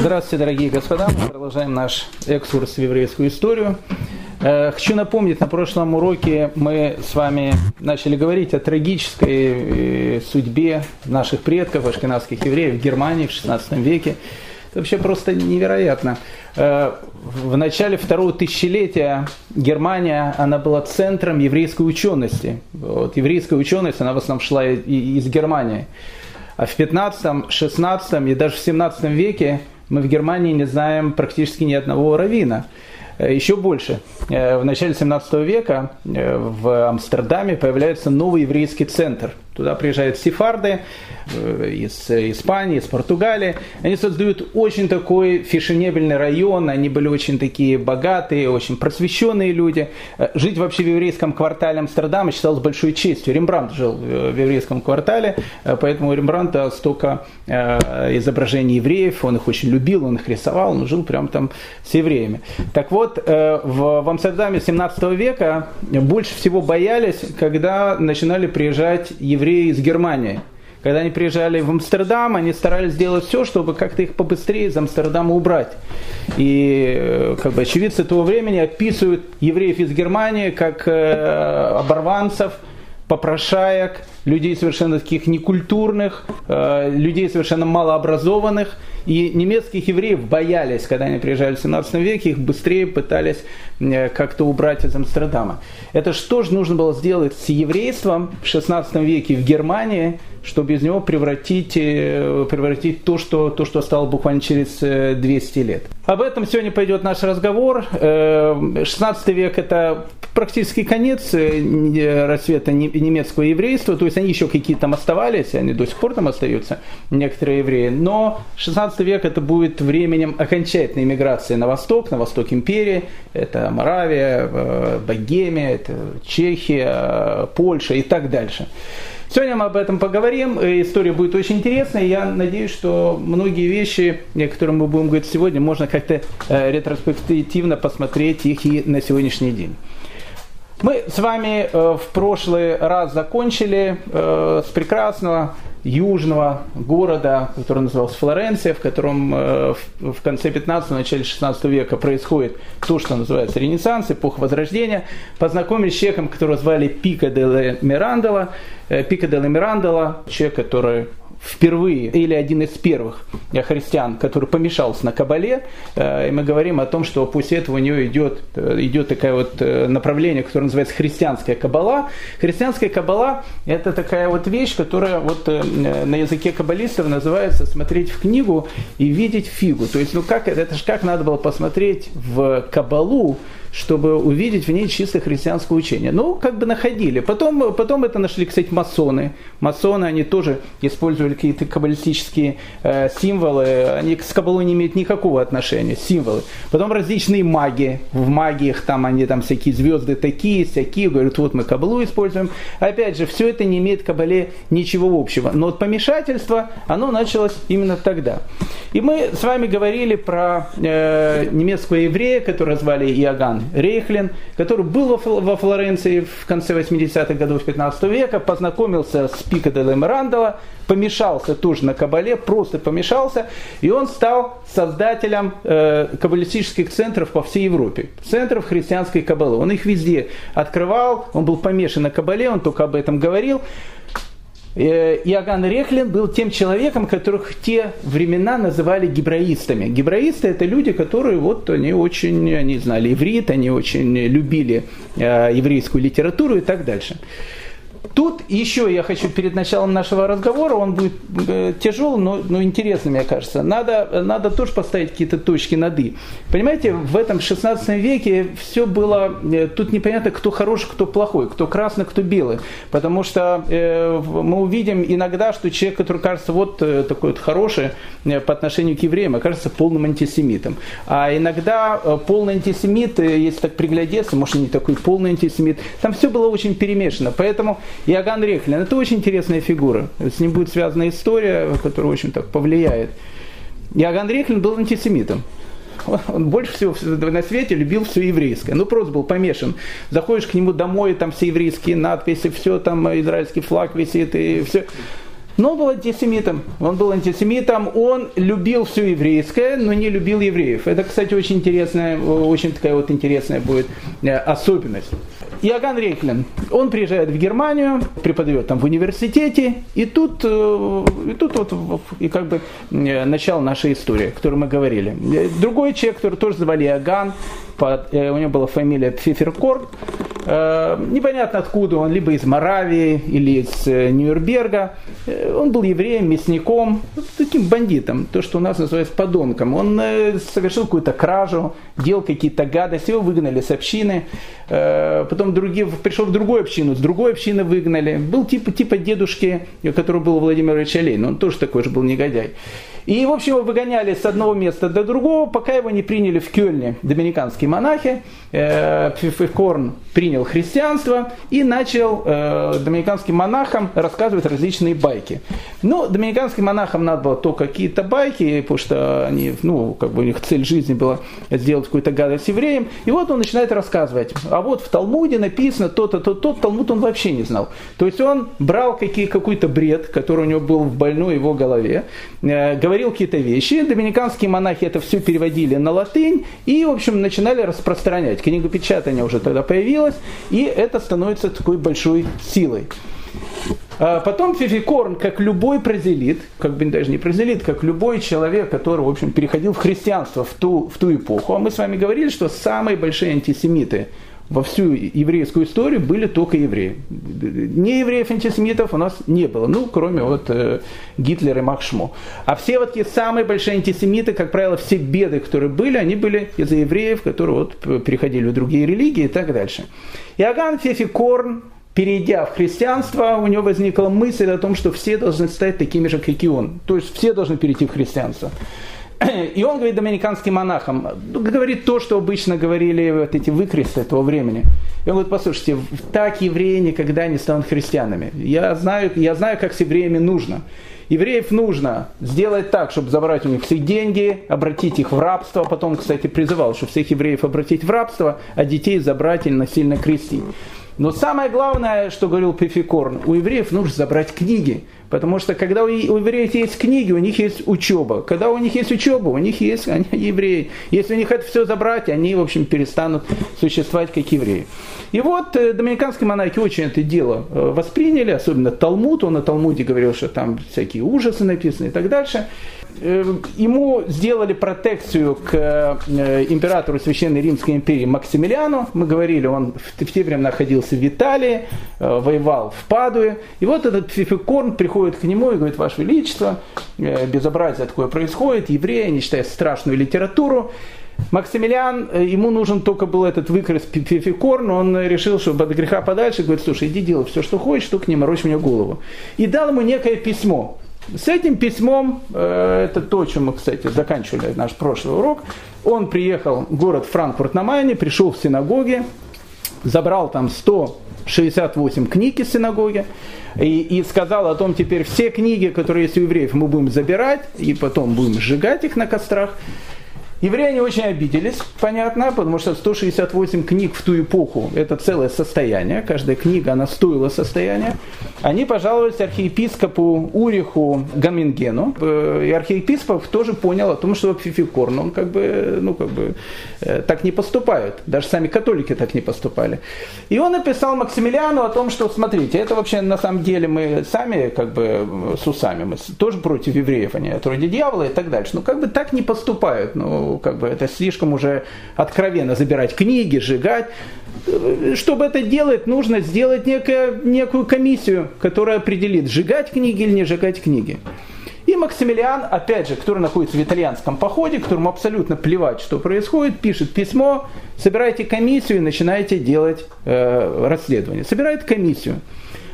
Здравствуйте, дорогие господа. Мы продолжаем наш экскурс в еврейскую историю. Э, хочу напомнить, на прошлом уроке мы с вами начали говорить о трагической э, судьбе наших предков, ашкенадских евреев в Германии в XVI веке. Это вообще просто невероятно. Э, в начале второго тысячелетия Германия, она была центром еврейской учености. Вот, еврейская ученость, она в основном шла из Германии. А в 15, 16 и даже в 17 веке мы в Германии не знаем практически ни одного равина. Э, еще больше. Э, в начале 17 века э, в Амстердаме появляется новый еврейский центр – Туда приезжают сефарды э, из Испании, из Португалии. Они создают очень такой фешенебельный район. Они были очень такие богатые, очень просвещенные люди. Э, жить вообще в еврейском квартале Амстердама считалось большой честью. Рембрандт жил в еврейском квартале, э, поэтому у Рембрандта столько изображений евреев. Он их очень любил, он их рисовал, он жил прямо там с евреями. Так вот, в Амстердаме 17 века больше всего боялись, когда начинали приезжать евреи евреи из Германии. Когда они приезжали в Амстердам, они старались сделать все, чтобы как-то их побыстрее из Амстердама убрать. И э, как бы, очевидцы того времени описывают евреев из Германии как э, оборванцев, попрошаек, людей совершенно таких некультурных, э, людей совершенно малообразованных. И немецких евреев боялись, когда они приезжали в 17 веке, их быстрее пытались э, как-то убрать из Амстердама. Это что же нужно было сделать с еврейством в 16 веке в Германии, чтобы из него превратить, э, превратить то, что, то, что стало буквально через 200 э, лет. Об этом сегодня пойдет наш разговор. 16 век – это практически конец рассвета немецкого еврейства, то есть они еще какие-то там оставались, они до сих пор там остаются, некоторые евреи, но 16 19 век это будет временем окончательной миграции на восток, на восток империи. Это Моравия, э, Богемия, это Чехия, Польша и так дальше. Сегодня мы об этом поговорим. Э, история будет очень интересная. Я надеюсь, что многие вещи, о которых мы будем говорить сегодня, можно как-то э, ретроспективно посмотреть их и на сегодняшний день. Мы с вами в прошлый раз закончили с прекрасного южного города, который назывался Флоренция, в котором э, в конце 15 начале 16 века происходит то, что называется Ренессанс, эпоха Возрождения. Познакомились с человеком, которого звали Пика де Мирандола. Э, Пика де Мирандола, человек, который впервые, или один из первых христиан, который помешался на Кабале, э, и мы говорим о том, что после этого у него идет, э, идет такое вот э, направление, которое называется христианская Кабала. Христианская Кабала – это такая вот вещь, которая вот на языке каббалистов называется смотреть в книгу и видеть фигу. То есть, ну как это, это же как надо было посмотреть в Кабалу, чтобы увидеть в ней чисто христианское учение. Ну, как бы находили. Потом, потом это нашли, кстати, масоны. Масоны, они тоже использовали какие-то каббалистические э, символы. Они с каббалой не имеют никакого отношения, символы. Потом различные маги. В магиях там они там всякие звезды такие, всякие. Говорят, вот мы каббалу используем. Опять же, все это не имеет к каббале ничего общего. Но вот помешательство, оно началось именно тогда. И мы с вами говорили про э, немецкого еврея, которого звали Иоганн Рейхлин, который был во Флоренции в конце 80-х годов 15 века, познакомился с Пико де Мирандола, помешался тоже на Кабале, просто помешался, и он стал создателем э, каббалистических центров по всей Европе, центров христианской Кабалы. Он их везде открывал, он был помешан на Кабале, он только об этом говорил. Э, Иоганн Рехлин был тем человеком, которых в те времена называли гибраистами. Гибраисты это люди, которые вот они очень, они знали иврит, они очень любили э, еврейскую литературу и так дальше. Тут еще я хочу перед началом нашего разговора, он будет э, тяжелый, но, но интересный, мне кажется. Надо, надо тоже поставить какие-то точки над «и». Понимаете, в этом 16 веке все было, э, тут непонятно, кто хороший, кто плохой, кто красный, кто белый. Потому что э, мы увидим иногда, что человек, который кажется вот э, такой вот хороший э, по отношению к евреям, окажется полным антисемитом. А иногда полный антисемит, если так приглядеться, может, не такой полный антисемит, там все было очень перемешано. Поэтому Иоганн Рехлин, это очень интересная фигура. С ним будет связана история, которая очень так повлияет. Иоганн Рехлин был антисемитом. Он больше всего на свете любил все еврейское. Ну, просто был помешан. Заходишь к нему домой, там все еврейские надписи, все там израильский флаг висит, и все. Но он был антисемитом. Он был антисемитом, он любил все еврейское, но не любил евреев. Это, кстати, очень интересная, очень такая вот интересная будет э, особенность. Иоганн Рейхлин, он приезжает в Германию, преподает там в университете, и тут, э, и тут вот и как бы э, начало нашей истории, о которой мы говорили. Другой человек, который тоже звали Иоганн, у него была фамилия Пфиферкорн, непонятно откуда он, либо из Моравии или из Нюрнберга. Он был евреем, мясником, таким бандитом, то, что у нас называется подонком. Он совершил какую-то кражу, делал какие-то гадости, его выгнали с общины. Э, потом другие, пришел в другую общину, с другой общины выгнали. Был типа, типа дедушки, который был Владимир Ильич Олейн, он тоже такой же был негодяй. И, в общем, его выгоняли с одного места до другого, пока его не приняли в Кёльне доминиканские монахи. Э, Корн принял христианство и начал э, доминиканским монахам рассказывать различные байки. Но доминиканским монахам надо было то какие-то байки, потому что они, ну, как бы у них цель жизни была сделать какую-то гадость евреям. И вот он начинает рассказывать. А вот в Талмуде написано то-то, то-то, тот Талмуд он вообще не знал. То есть он брал какие, какой-то бред, который у него был в больной его голове, э, говорил какие-то вещи. Доминиканские монахи это все переводили на латынь и, в общем, начинали распространять. Книгопечатание уже тогда появилось, и это становится такой большой силой. А потом Фификорн, как любой прозелит, как бы даже не прозелит, как любой человек, который, в общем, переходил в христианство в ту, в ту эпоху, а мы с вами говорили, что самые большие антисемиты – во всю еврейскую историю были только евреи. Не евреев-антисемитов у нас не было, ну, кроме вот э, Гитлера и Махшмо. А все вот такие самые большие антисемиты, как правило, все беды, которые были, они были из-за евреев, которые вот переходили в другие религии и так дальше. Иоганн Фефикорн, перейдя в христианство, у него возникла мысль о том, что все должны стать такими же, как и он. То есть все должны перейти в христианство. И он говорит доминиканским монахам, говорит то, что обычно говорили вот эти выкресты этого времени. И он говорит, послушайте, так евреи никогда не станут христианами. Я знаю, я знаю, как с евреями нужно. Евреев нужно сделать так, чтобы забрать у них все деньги, обратить их в рабство. Потом, кстати, призывал, что всех евреев обратить в рабство, а детей забрать или насильно крестить. Но самое главное, что говорил Пификорн, у евреев нужно забрать книги. Потому что когда у евреев есть книги, у них есть учеба. Когда у них есть учеба, у них есть они евреи. Если у них это все забрать, они, в общем, перестанут существовать как евреи. И вот э, доминиканские монахи очень это дело э, восприняли, особенно Талмуд. Он на Талмуде говорил, что там всякие ужасы написаны и так дальше. Э, ему сделали протекцию к императору Священной Римской империи Максимилиану. Мы говорили, он в те времена находился в Италии, воевал в Падуе. И вот этот Фификорн приходит к нему и говорит, Ваше Величество, безобразие такое происходит, евреи, они читают страшную литературу. Максимилиан, ему нужен только был этот выкрес Фификорн, он решил, что от греха подальше, говорит, слушай, иди делай все, что хочешь, только не морочь мне голову. И дал ему некое письмо. С этим письмом, э, это то, чем мы, кстати, заканчивали наш прошлый урок, он приехал в город Франкфурт на Майне, пришел в синагоге, забрал там 168 книг из синагоги и, и сказал о том, теперь все книги, которые есть у евреев, мы будем забирать и потом будем сжигать их на кострах. Евреи не очень обиделись, понятно, потому что 168 книг в ту эпоху – это целое состояние, каждая книга, она стоила состояние. Они пожаловались архиепископу Уриху Гамингену, э, и архиепископ тоже понял о том, что Пфификорн, он как бы, ну, как бы э, так не поступают, даже сами католики так не поступали. И он написал Максимилиану о том, что, смотрите, это вообще на самом деле мы сами как бы с усами, мы тоже против евреев, они вроде дьявола и так дальше, но как бы так не поступают, ну, как бы это слишком уже откровенно забирать книги, сжигать. Чтобы это делать, нужно сделать некое, некую комиссию, которая определит, сжигать книги или не сжигать книги. И Максимилиан, опять же, который находится в итальянском походе, которому абсолютно плевать, что происходит, пишет письмо, собирайте комиссию и начинайте делать э, расследование. Собирает комиссию.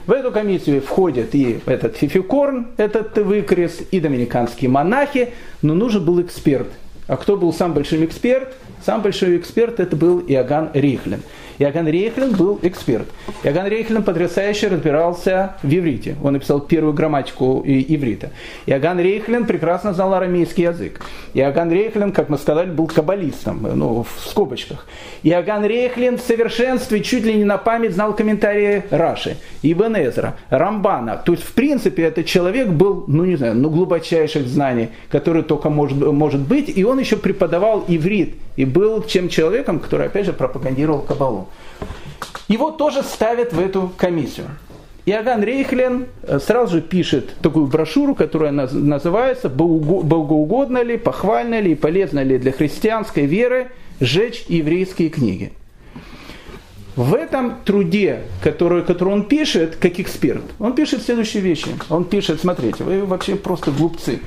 В эту комиссию входит и этот Фификорн, этот выкрес, и доминиканские монахи, но нужен был эксперт – а кто был сам большой эксперт? Сам большой эксперт это был Иоганн Рихлин. Иоганн Рейхлин был эксперт. Иоганн Рейхлин потрясающе разбирался в иврите. Он написал первую грамматику иврита. Иоганн Рейхлин прекрасно знал арамейский язык. Иоганн Рейхлин, как мы сказали, был каббалистом, ну, в скобочках. Иоганн Рейхлин в совершенстве чуть ли не на память знал комментарии Раши, Ибн Эзра, Рамбана. То есть, в принципе, этот человек был, ну, не знаю, ну, глубочайших знаний, которые только может, может быть. И он еще преподавал иврит и был тем человеком, который, опять же, пропагандировал Кабалу. Его тоже ставят в эту комиссию. Иоганн Рейхлен э, сразу же пишет такую брошюру, которая называется «Богоугодно ли, похвально ли и полезно ли для христианской веры сжечь еврейские книги». В этом труде, который, который он пишет, как эксперт, он пишет следующие вещи. Он пишет, смотрите, вы вообще просто глупцы.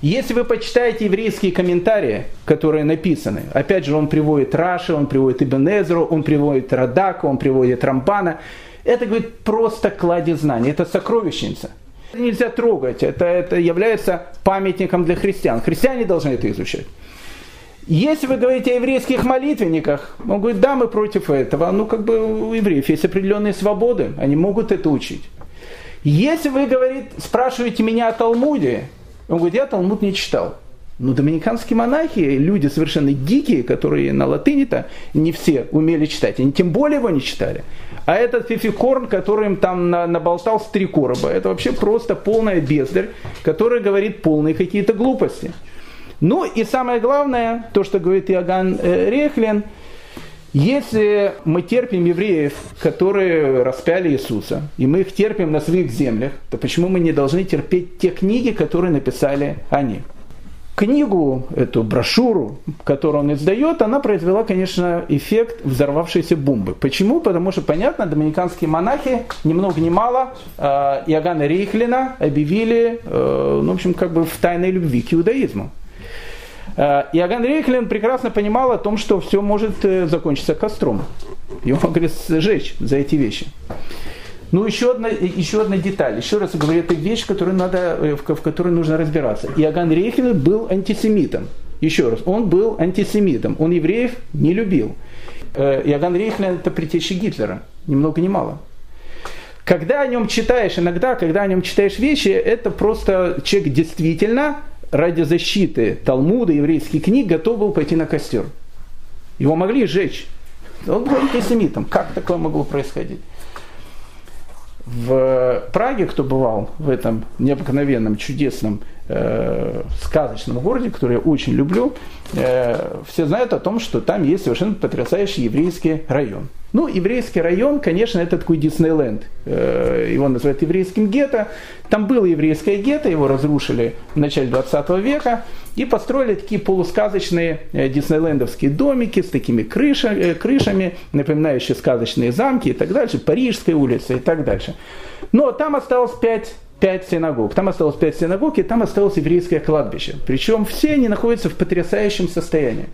Если вы почитаете еврейские комментарии, которые написаны, опять же, он приводит Раши, он приводит Ибн Эзру, он приводит Радака, он приводит Рамбана, это, говорит, просто кладезь знаний, это сокровищница. Это нельзя трогать, это, это является памятником для христиан. Христиане должны это изучать. Если вы говорите о еврейских молитвенниках, он говорит, да, мы против этого. Ну, как бы у евреев есть определенные свободы, они могут это учить. Если вы говорит, спрашиваете меня о Талмуде, он говорит, я Талмуд не читал. Но доминиканские монахи, люди совершенно дикие, которые на латыни-то не все умели читать, они тем более его не читали. А этот фификорн, который им там наболтал с три короба, это вообще просто полная бездарь, который говорит полные какие-то глупости. Ну и самое главное, то, что говорит Иоганн э, Рехлин, если мы терпим евреев, которые распяли Иисуса, и мы их терпим на своих землях, то почему мы не должны терпеть те книги, которые написали они? Книгу, эту брошюру, которую он издает, она произвела, конечно, эффект взорвавшейся бомбы. Почему? Потому что, понятно, доминиканские монахи, ни много ни мало, э, Иоганна Рейхлина объявили, э, ну, в общем, как бы в тайной любви к иудаизму. Э, Иоганн Рейхлин прекрасно понимал о том, что все может э, закончиться костром. Его могли сжечь за эти вещи. Ну, еще одна, еще одна деталь. Еще раз говорю, это вещь, которую надо, э, в, в которой нужно разбираться. Иоганн Рейхлин был антисемитом. Еще раз, он был антисемитом. Он евреев не любил. Иоганн Рейхлин это притеча Гитлера. Ни много ни мало. Когда о нем читаешь, иногда, когда о нем читаешь вещи, это просто человек действительно ради защиты Талмуда, еврейских книг, готов был пойти на костер. Его могли сжечь. Он был антисемитом. Как такое могло происходить? В Праге, кто бывал в этом необыкновенном, чудесном, э, сказочном городе, который я очень люблю, э, все знают о том, что там есть совершенно потрясающий еврейский район. Ну, еврейский район, конечно, это такой Диснейленд. Э, его называют еврейским гетто. Там было еврейское гетто, его разрушили в начале 20 века и построили такие полусказочные э, диснейлендовские домики с такими крышами, крышами, напоминающие сказочные замки и так дальше, Парижская улица и так дальше. Но там осталось пять пять синагог. Там осталось пять синагог, и там осталось еврейское кладбище. Причем все они находятся в потрясающем состоянии.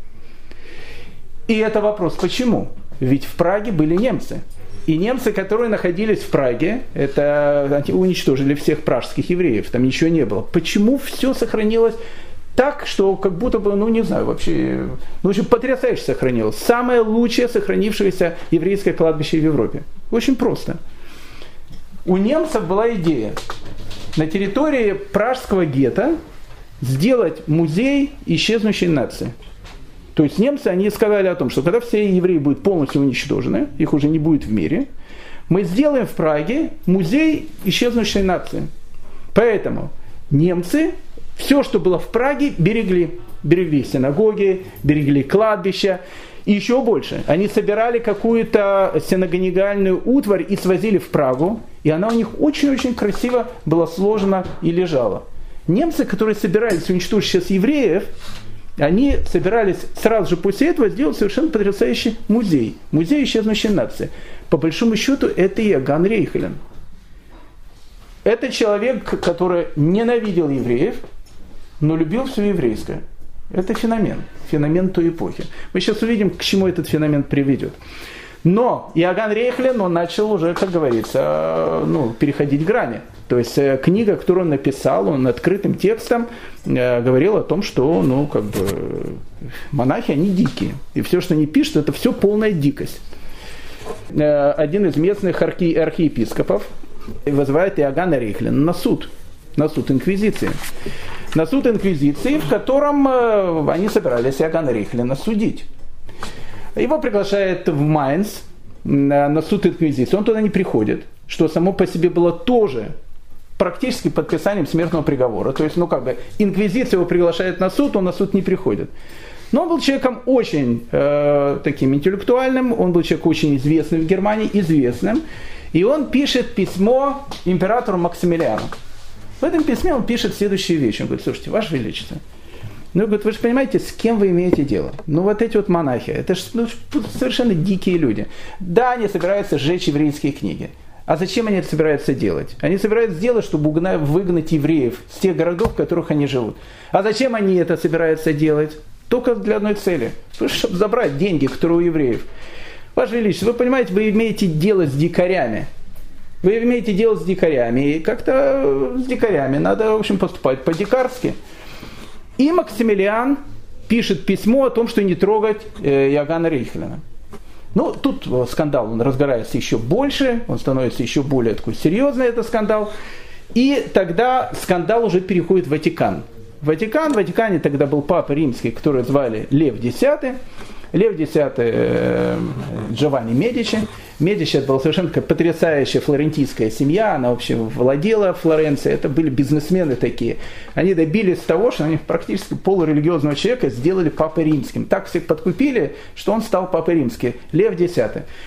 И это вопрос, почему? Ведь в Праге были немцы. И немцы, которые находились в Праге, это уничтожили всех пражских евреев, там ничего не было. Почему все сохранилось так, что как будто бы, ну не знаю, вообще, ну очень потрясающе сохранилось. Самое лучшее сохранившееся еврейское кладбище в Европе. Очень просто. У немцев была идея на территории пражского гетто сделать музей исчезнувшей нации. То есть немцы, они сказали о том, что когда все евреи будут полностью уничтожены, их уже не будет в мире, мы сделаем в Праге музей исчезнувшей нации. Поэтому немцы все, что было в Праге, берегли. Берегли синагоги, берегли кладбища. И еще больше. Они собирали какую-то синагонигальную утварь и свозили в Прагу. И она у них очень-очень красиво была сложена и лежала. Немцы, которые собирались уничтожить сейчас евреев, они собирались сразу же после этого сделать совершенно потрясающий музей. Музей исчезнувшей нации. По большому счету, это Иоганн Рейхелен. Это человек, который ненавидел евреев, но любил все еврейское. Это феномен, феномен той эпохи. Мы сейчас увидим, к чему этот феномен приведет. Но Иоганн Рейхлен, он начал уже, как говорится, ну, переходить грани. То есть э, книга, которую он написал, он открытым текстом э, говорил о том, что ну, как бы, монахи, они дикие. И все, что они пишут, это все полная дикость. один из местных архи, архиепископов вызывает Иоганна Рейхлина на суд, на суд инквизиции. На суд инквизиции, в котором они собирались Иоганна Рейхлина судить. Его приглашают в Майнц на суд инквизиции. Он туда не приходит, что само по себе было тоже практически подписанием смертного приговора. То есть, ну как бы, инквизиция его приглашает на суд, он на суд не приходит. Но он был человеком очень э, таким интеллектуальным, он был человеком очень известным в Германии, известным. И он пишет письмо императору Максимилиану. В этом письме он пишет следующие вещи. Он говорит, слушайте, Ваше Величество, ну, говорит, вы же понимаете, с кем вы имеете дело? Ну, вот эти вот монахи, это же ну, совершенно дикие люди. Да, они собираются сжечь еврейские книги. А зачем они это собираются делать? Они собираются сделать, чтобы выгнать евреев с тех городов, в которых они живут. А зачем они это собираются делать? Только для одной цели. Чтобы забрать деньги, которые у евреев. Ваше Величество, вы понимаете, вы имеете дело с дикарями. Вы имеете дело с дикарями. И как-то с дикарями надо, в общем, поступать по-дикарски. И Максимилиан пишет письмо о том, что не трогать э, Иоганна Рейхлина. Ну, тут скандал, он разгорается еще больше, он становится еще более такой серьезный, этот скандал. И тогда скандал уже переходит в Ватикан. Ватикан, в Ватикане тогда был папа римский, который звали Лев X. Лев X э, Джованни Медичи. Медичи это была совершенно потрясающая флорентийская семья, она вообще владела Флоренцией, это были бизнесмены такие. Они добились того, что они практически полурелигиозного человека сделали папой римским. Так всех подкупили, что он стал папой римским. Лев X.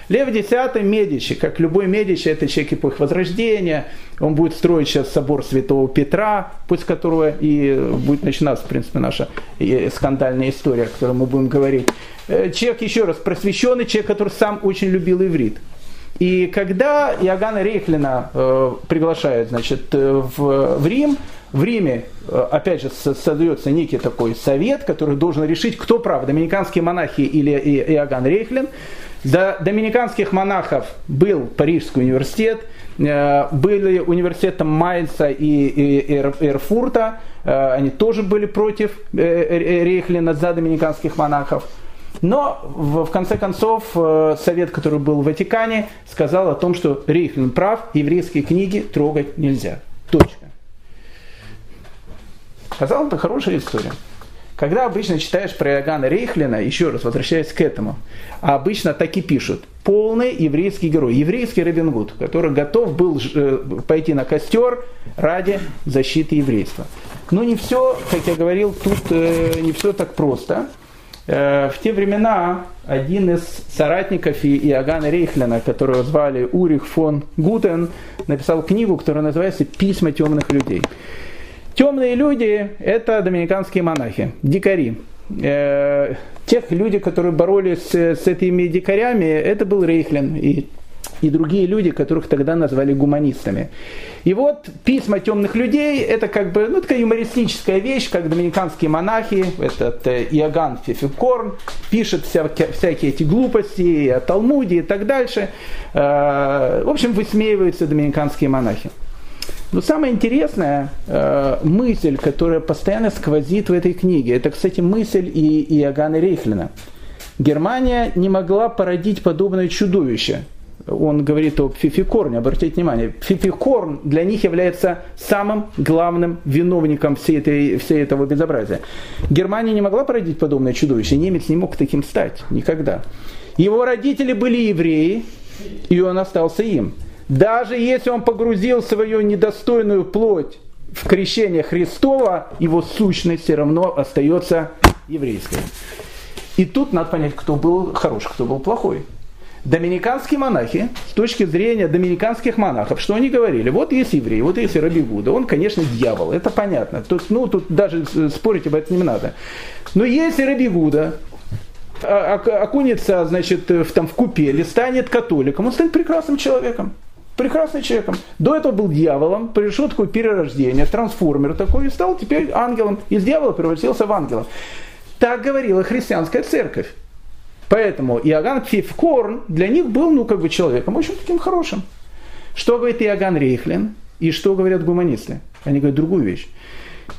Лев X Медичи, как любой Медичи, это человек эпохи Возрождения, он будет строить сейчас собор Святого Петра, пусть которого и будет начинаться, в принципе, наша э, скандальная история, о которой мы будем говорить. Э, человек, еще раз, просвещенный человек, который сам очень любил иврит. И когда Иоганна Рейхлина э, приглашают значит, э, в, в Рим, в Риме, э, опять же, создается некий такой совет, который должен решить, кто прав, доминиканские монахи или Иоганн Рейхлин. До доминиканских монахов был Парижский университет, э, были университетом Майнца и, Эрфурта, они тоже были против Рейхлина за доминиканских монахов. Но в, конце концов э, совет, который был в Ватикане, сказал о том, что Рейхлин прав, еврейские книги трогать нельзя. Точка. Казалось бы, хорошая история. Когда обычно читаешь про Иоганна Рейхлина, еще раз возвращаясь к этому, обычно так и пишут, полный еврейский герой, еврейский Робин Гуд, который готов был э, пойти на костер ради защиты еврейства. Но не все, как я говорил, тут э, не все так просто. Э, в те времена один из соратников Иоганна Рейхлина, которого звали Урих фон Гутен, написал книгу, которая называется «Письма темных людей». Темные люди – это доминиканские монахи, дикари. Э, тех людей, которые боролись с этими дикарями, это был Рейхлин. И и другие люди, которых тогда назвали гуманистами. И вот письма темных людей, это как бы ну, такая юмористическая вещь, как доминиканские монахи, этот э, Иоганн Фефикорн пишет вся, всякие эти глупости о Талмуде и так дальше. Э, в общем, высмеиваются доминиканские монахи. Но самое интересное э, мысль, которая постоянно сквозит в этой книге, это, кстати, мысль и Иоганна Рейхлина. Германия не могла породить подобное чудовище он говорит о Фификорне, обратите внимание, Фификорн для них является самым главным виновником всей, этой, всей этого безобразия. Германия не могла породить подобное чудовище, немец не мог таким стать никогда. Его родители были евреи, и он остался им. Даже если он погрузил свою недостойную плоть в крещение Христова, его сущность все равно остается еврейской. И тут надо понять, кто был хороший, кто был плохой. Доминиканские монахи, с точки зрения доминиканских монахов, что они говорили? Вот есть еврей, вот есть Раби Гуда, он, конечно, дьявол, это понятно. Тут, ну, тут даже спорить об этом не надо. Но если Раби Гуда а, окунется, значит, в, там, в купели, станет католиком, он станет прекрасным человеком. Прекрасным человеком. До этого был дьяволом, пришел такое перерождение, трансформер такой, и стал теперь ангелом. Из дьявола превратился в ангела. Так говорила христианская церковь. Поэтому Иоганн Пфифкорн для них был, ну, как бы человеком очень таким хорошим. Что говорит Иоганн Рейхлин и что говорят гуманисты? Они говорят другую вещь.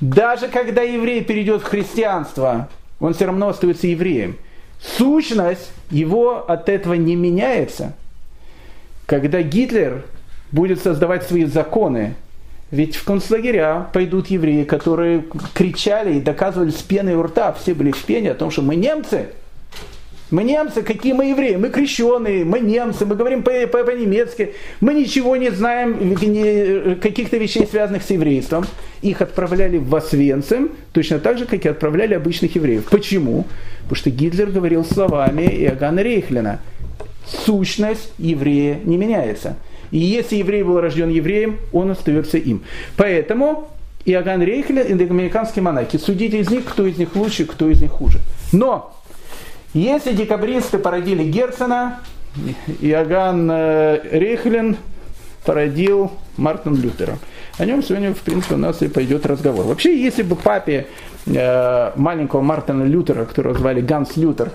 Даже когда еврей перейдет в христианство, он все равно остается евреем. Сущность его от этого не меняется. когда Гитлер будет создавать свои законы, ведь в концлагеря пойдут евреи, которые кричали и доказывали с пеной у рта, все были в пене о том, что мы немцы, мы немцы, какие мы евреи? Мы крещеные, мы немцы, мы говорим по-немецки, мы ничего не знаем каких-то вещей, связанных с еврейством. Их отправляли в Освенцим, точно так же, как и отправляли обычных евреев. Почему? Потому что Гитлер говорил словами Иоганна Рейхлина. Сущность еврея не меняется. И если еврей был рожден евреем, он остается им. Поэтому Иоганн Рейхлин и американские монахи, судите из них, кто из них лучше, кто из них хуже. Но если декабристы породили Герцена, Иоганн э, Рейхлин породил Мартин Лютера. О нем сегодня, в принципе, у нас и пойдет разговор. Вообще, если бы папе э, маленького Мартина Лютера, которого звали Ганс Лютер,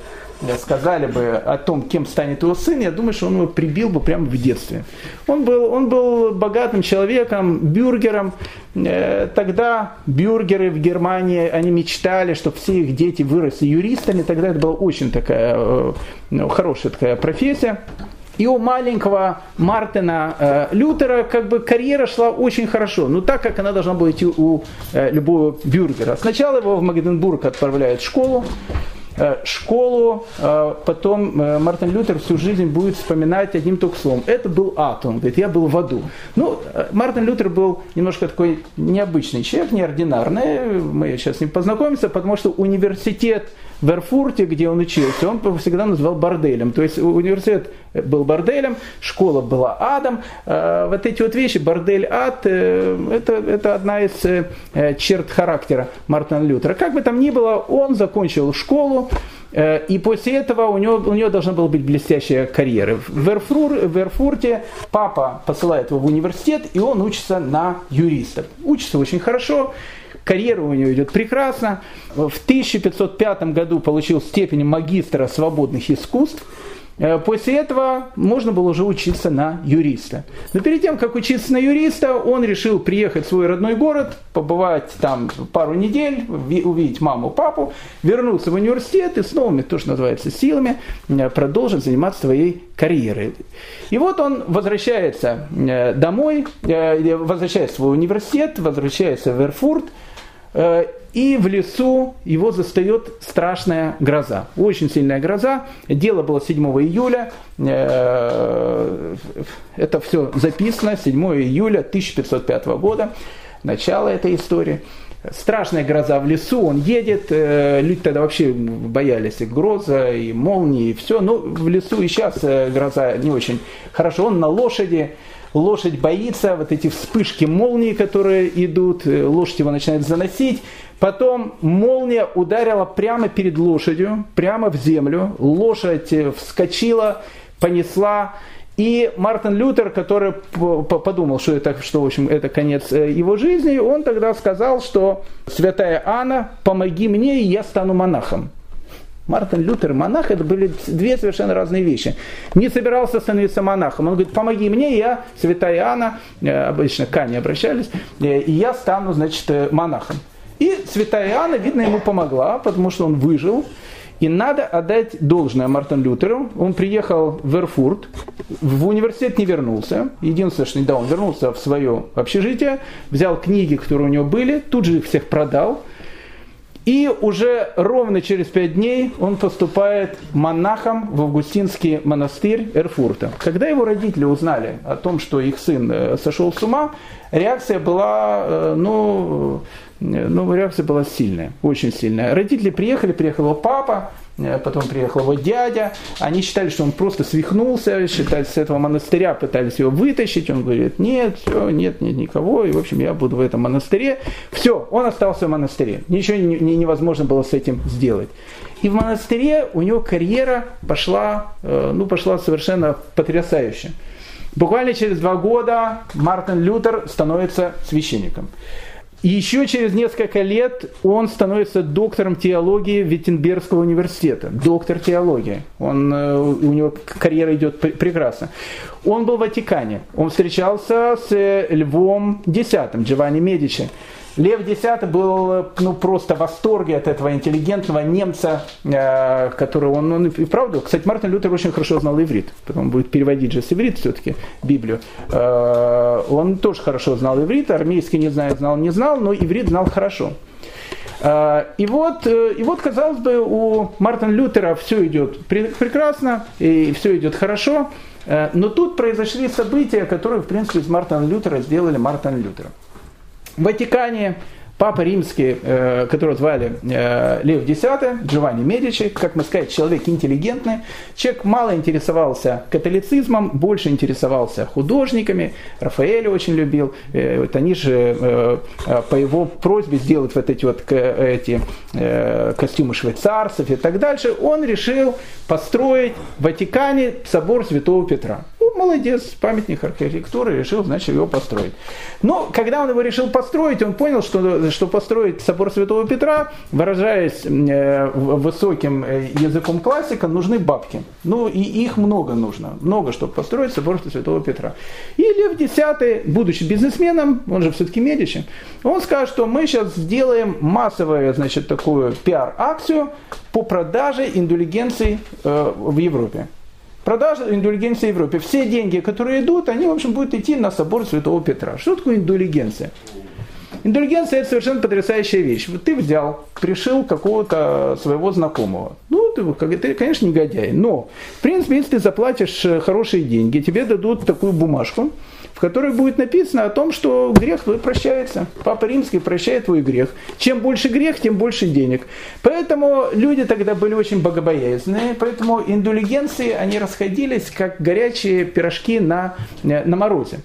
сказали бы о том, кем станет его сын, я думаю, что он его прибил бы прямо в детстве. Он был, он был богатым человеком, бюргером. Э, тогда бюргеры в Германии, они мечтали, чтобы все их дети выросли юристами. Тогда это была очень такая э, ну, хорошая такая профессия. И у маленького Мартина э, Лютера как бы карьера шла очень хорошо, ну так, как она должна была идти у э, любого бюргера. Сначала его в Магденбург отправляют в школу, Э, школу, э, потом э, Мартин Лютер всю жизнь будет вспоминать одним только словом. Это был ад, он говорит, я был в аду. Ну, Мартин Лютер был немножко такой необычный человек, неординарный, мы сейчас с ним познакомимся, потому что университет в Эрфурте, где он учился, он всегда называл борделем. То есть университет был борделем, школа была адом. Вот эти вот вещи, бордель, ад, это, это одна из черт характера Мартина Лютера. Как бы там ни было, он закончил школу, Э, и после этого у него, у него должна была быть блестящая карьера. В, Эрфур, в Эрфурте папа посылает его в университет, и он учится на юриста. Учится очень хорошо, карьера у него идет прекрасно. В 1505 году получил степень магистра свободных искусств – Э, после этого можно было уже учиться на юриста. Но перед тем, как учиться на юриста, он решил приехать в свой родной город, побывать там пару недель, увидеть маму, папу, вернуться в университет и с новыми, то, что называется, силами э, продолжить заниматься своей карьерой. И вот он возвращается э, домой, возвращается в свой университет, возвращается в Эрфурт, и в лесу его застает страшная гроза, очень сильная гроза. Дело было 7 июля, э, это все записано, 7 июля 1505 года, начало этой истории. Страшная гроза в лесу, он едет, э, люди тогда вообще боялись и гроза, и молнии, и все. Но в лесу и сейчас э, гроза не очень хорошо. Он на лошади, лошадь боится, вот эти вспышки молнии, которые идут, лошадь его начинает заносить. Потом молния ударила прямо перед лошадью, прямо в землю. Лошадь э, вскочила, понесла. И Мартин Лютер, который подумал, что это, что, в общем, это конец э, его жизни, он тогда сказал, что «Святая Анна, помоги мне, и я стану монахом». Мартин Лютер и монах это были две совершенно разные вещи. Не собирался становиться монахом. Он говорит, помоги мне, я, святая Анна, э, обычно к Ане обращались, и я стану, значит, монахом. И святая Иоанна, видно, ему помогла, потому что он выжил. И надо отдать должное Мартину Лютеру. Он приехал в Эрфурт, в университет не вернулся. Единственное, что да, он вернулся в свое общежитие, взял книги, которые у него были, тут же их всех продал. И уже ровно через пять дней он поступает монахом в Августинский монастырь Эрфурта. Когда его родители узнали о том, что их сын э, сошел с ума, реакция была, э, ну, ну, реакция была сильная, очень сильная. Родители приехали, приехал папа, э, потом приехал его дядя. Они считали, что он просто свихнулся, считали, с этого монастыря пытались его вытащить. Он говорит, нет, все, нет, нет никого, и, в общем, я буду в этом монастыре. Все, он остался в монастыре. Ничего не, не, невозможно было с этим сделать. И в монастыре у него карьера пошла, э, ну, пошла совершенно потрясающе. Буквально через два года Мартин Лютер становится священником. И еще через несколько лет он становится доктором теологии Виттенбергского университета. Доктор теологии. Он, э, у него карьера идет прекрасно. Он был в Ватикане. Он встречался с Львом X, Джованни Медичи. Лев X был ну, просто в восторге от этого интеллигентного немца, э, который он, он и правда, кстати, Мартин Лютер очень хорошо знал иврит, потом будет переводить же с иврит все-таки Библию. Э, он тоже хорошо знал иврит, армейский не знаю, знал, не знал, но иврит знал хорошо. Э, и вот, э, и вот, казалось бы, у Мартина Лютера все идет прекрасно, и все идет хорошо, но тут произошли события, которые, в принципе, из Мартина Лютера сделали Мартина Лютера. В Ватикане Папа римский, э, которого звали э, Лев X, Джованни Медичи, как мы сказали, человек интеллигентный, человек мало интересовался католицизмом, больше интересовался художниками, Рафаэля очень любил, э, вот они же по его просьбе сделать вот эти вот эти костюмы швейцарцев и так дальше, он решил построить в Ватикане собор Святого Петра. Молодец, памятник архитектуры, решил, значит, его построить. Но когда он его решил построить, он понял, что что построить собор Святого Петра, выражаясь э, высоким э, языком классика, нужны бабки. Ну и их много нужно. Много, чтобы построить собор Святого Петра. И Лев X, будучи бизнесменом, он же все-таки Медичи, он скажет, что мы сейчас сделаем массовую, значит, такую пиар-акцию по продаже индулигенций э, в Европе продажа индульгенции в Европе. Все деньги, которые идут, они, в общем, будут идти на собор Святого Петра. Что такое индулигенция? Индульгенция – это совершенно потрясающая вещь. Вот ты взял, пришил какого-то своего знакомого. Ну, ты, ты, конечно, негодяй. Но, в принципе, если ты заплатишь э, хорошие деньги, тебе дадут такую бумажку, в которой будет написано о том, что грех твой прощается. Папа Римский прощает твой грех. Чем больше грех, тем больше денег. Поэтому люди тогда были очень богобоязненные, поэтому индулигенции, они расходились, как горячие пирожки на, э, на морозе.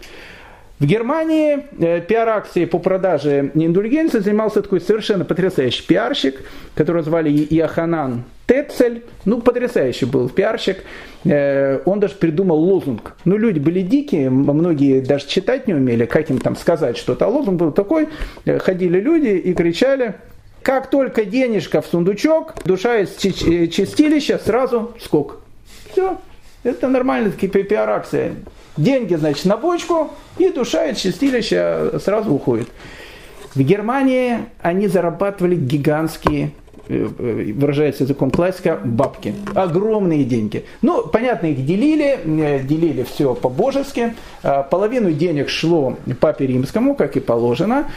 В Германии э, пиар-акцией по продаже индульгенции занимался такой совершенно потрясающий пиарщик, которого звали Иоханан Тецель. Ну, потрясающий был пиарщик. Э, он даже придумал лозунг. Ну, люди были дикие, многие даже читать не умели, как им там сказать что-то. А лозунг был такой. Э, ходили люди и кричали, как только денежка в сундучок, душа из чистилища, сразу скок. Все. Это нормальная пиар-акция. Деньги, значит, на бочку, и душа из чистилища сразу уходит. В Германии они зарабатывали гигантские Э, э, выражается языком классика, бабки. Огромные деньги. Ну, понятно, их делили, э, делили все по-божески. Половину денег шло папе римскому, как и положено.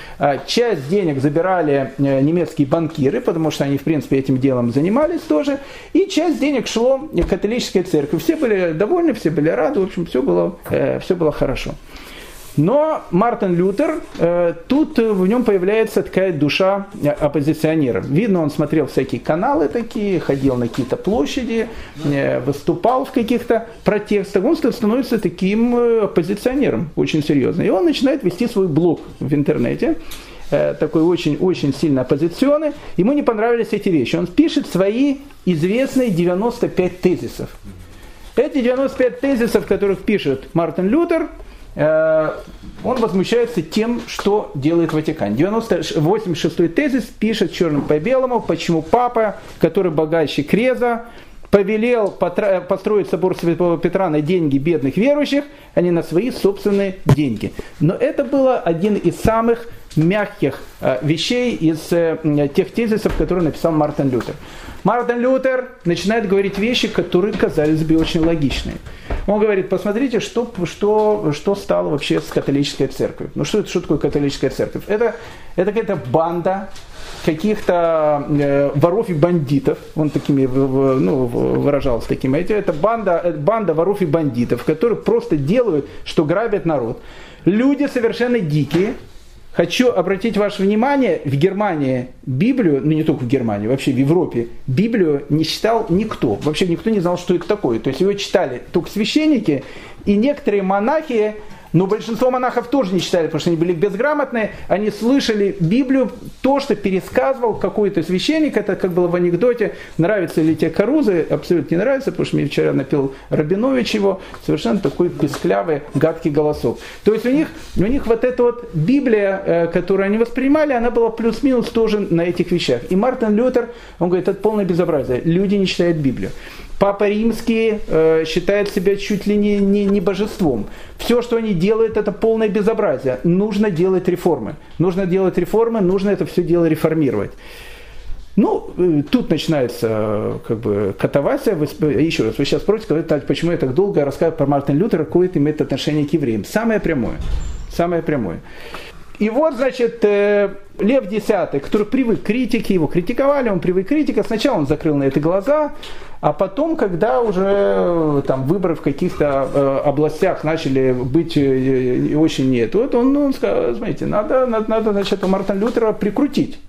Часть денег забирали немецкие банкиры, потому что они, в принципе, этим делом занимались тоже. И часть денег шло католической церкви. Все были довольны, все были рады, в общем, все было, все было хорошо. Но Мартин Лютер, э, тут в нем появляется такая душа оппозиционера. Видно, он смотрел всякие каналы такие, ходил на какие-то площади, э, выступал в каких-то протестах. Он становится таким э, оппозиционером очень серьезно. И он начинает вести свой блог в интернете такой очень-очень сильно оппозиционный. Ему не понравились эти вещи. Он пишет свои известные 95 тезисов. Эти 95 тезисов, которых пишет Мартин Лютер, Э, он возмущается тем, что делает Ватикан. 86-й тезис пишет черным по белому, почему папа, который богаче Креза, повелел построить собор Святого Петра на деньги бедных верующих, а не на свои собственные деньги. Но это было один из самых мягких э, вещей из э, тех тезисов, которые написал Мартин Лютер. Мартин Лютер начинает говорить вещи, которые казались бы очень логичными. Он говорит, посмотрите, что, что, что стало вообще с католической церковью. Ну что, это, что такое католическая церковь? Это, это какая-то банда каких-то э, воров и бандитов, он такими ну, выражался таким, это банда, это банда воров и бандитов, которые просто делают, что грабят народ. Люди совершенно дикие, Хочу обратить ваше внимание, в Германии Библию, ну не только в Германии, вообще в Европе, Библию не читал никто. Вообще никто не знал, что это такое. То есть его читали только священники и некоторые монахи, но большинство монахов тоже не читали, потому что они были безграмотные. Они слышали Библию, то, что пересказывал какой-то священник. Это как было в анекдоте. Нравятся ли те карузы? Абсолютно не нравится, потому что мне вчера напил Рабинович его. Совершенно такой песклявый, гадкий голосок. То есть у них, у них вот эта вот Библия, э, которую они воспринимали, она была плюс-минус тоже на этих вещах. И Мартин Лютер, он говорит, это полное безобразие. Люди не читают Библию. Папа Римский э, считает себя чуть ли не, не, не божеством. Все, что они делают это полное безобразие. Нужно делать реформы. Нужно делать реформы, нужно это все дело реформировать. Ну, э, тут начинается как бы катавасия. Вы, еще раз, вы сейчас спросите, почему я так долго рассказываю про Мартина Лютера, какое это имеет отношение к евреям. Самое прямое. Самое прямое. И вот, значит, э, Лев X, который привык к критике, его критиковали, он привык к критике. Сначала он закрыл на это глаза, а потом, когда уже э, там выборы в каких-то э, областях начали быть э, очень нет, вот он, ну, он сказал, смотрите, надо, надо, надо значит, Мартина Лютера прикрутить.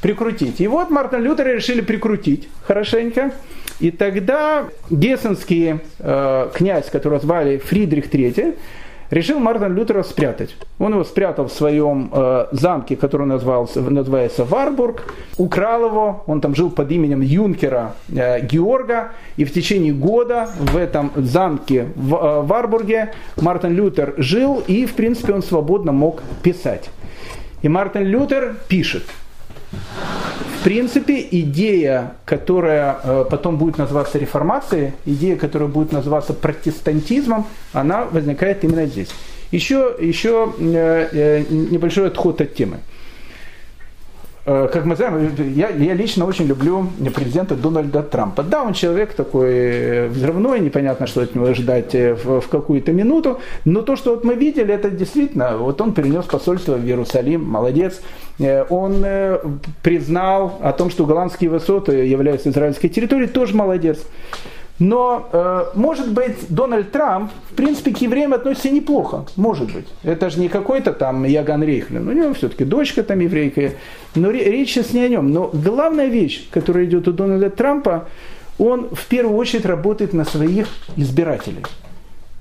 Прикрутить. И вот Мартин Лютера решили прикрутить хорошенько. И тогда гессенский э, князь, которого звали Фридрих III, решил Мартин Лютера спрятать. Он его спрятал в своем э, замке, который назывался, называется Варбург, украл его, он там жил под именем юнкера э, Георга, и в течение года в этом замке в э, Варбурге Мартин Лютер жил, и в принципе он свободно мог писать. И Мартин Лютер пишет – в принципе, идея, которая э, потом будет называться реформацией, идея, которая будет называться протестантизмом, она возникает именно здесь. Еще, еще э, э, небольшой отход от темы. Э, как мы знаем, я, я лично очень люблю президента Дональда Трампа. Да, он человек такой э, взрывной, непонятно, что от него ждать э, в, в какую-то минуту, но то, что вот мы видели, это действительно, вот он перенес посольство в Иерусалим, молодец. Он признал о том, что голландские высоты являются израильской территорией, тоже молодец. Но, э, может быть, Дональд Трамп, в принципе, к евреям относится неплохо. Может быть. Это же не какой-то там Яган Рейхлин. У него все-таки дочка там еврейка. Но речь сейчас не о нем. Но главная вещь, которая идет у Дональда Трампа, он в первую очередь работает на своих избирателей.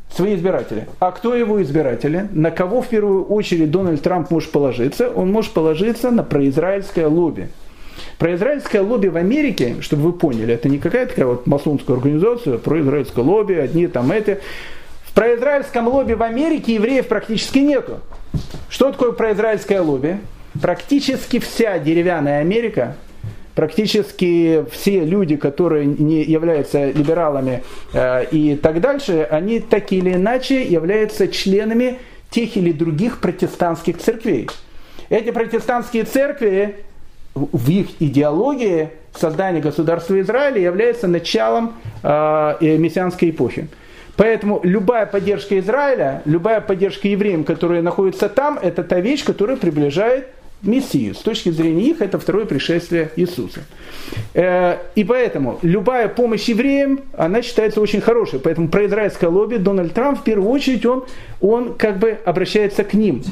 Свои избиратели. А кто его избиратели? На кого в первую очередь Дональд Трамп может положиться? Он может положиться на произраильское лобби. Произраильское лобби в Америке, чтобы вы поняли, это не какая-то такая вот масонская организация, произраильское лобби, одни там эти. В произраильском лобби в Америке евреев практически нету. Что такое произраильское лобби? Практически вся деревянная Америка, практически все люди, которые не являются либералами э, и так дальше, они так или иначе являются членами тех или других протестантских церквей. Эти протестантские церкви в их идеологии создание государства Израиля является началом э, мессианской эпохи. Поэтому любая поддержка Израиля, любая поддержка евреям, которые находятся там, это та вещь, которая приближает Мессию. С точки зрения их, это второе пришествие Иисуса. Э, и поэтому любая помощь евреям, она считается очень хорошей. Поэтому про израильское лобби Дональд Трамп в первую очередь, он, он как бы обращается к ним.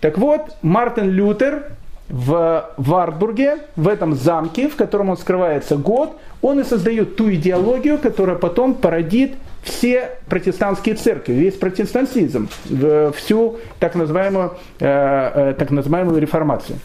Так вот, Мартин Лютер, в Вартбурге, в этом замке, в котором он скрывается год, он и создает ту идеологию, которая потом породит все протестантские церкви, весь протестантизм, всю так называемую, э, э, так называемую реформацию.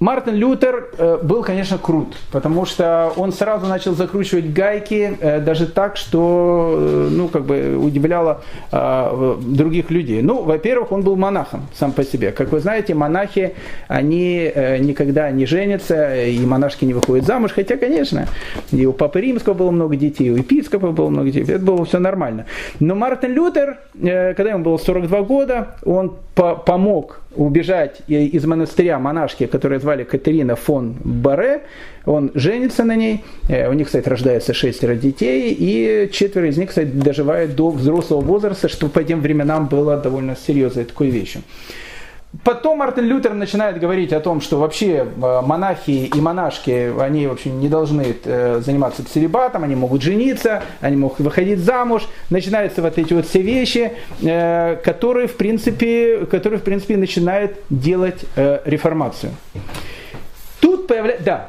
Мартин Лютер э, был, конечно, крут, потому что он сразу начал закручивать гайки, э, даже так, что э, ну, как бы удивляло других людей. Ну, во-первых, он был монахом сам по себе. Как вы знаете, монахи, они никогда не женятся, и монашки не выходят замуж, хотя, конечно, и у Папы Римского было много детей, и у епископа было много детей, это было все нормально. Но Мартин Лютер, когда ему было 42 года, он помог убежать из монастыря монашки, которая звали Катерина фон Баре. Он женится на ней. Э, у них, кстати, рождается шестеро детей. И четверо из них, кстати, доживают до взрослого возраста, что по тем временам было довольно серьезной такой вещью. Потом Мартин Лютер начинает говорить о том, что вообще э, монахи и монашки, они вообще не должны э, заниматься целебатом, они могут жениться, они могут выходить замуж. Начинаются вот эти вот все вещи, которые в принципе, которые в принципе начинают делать реформацию появляется, да,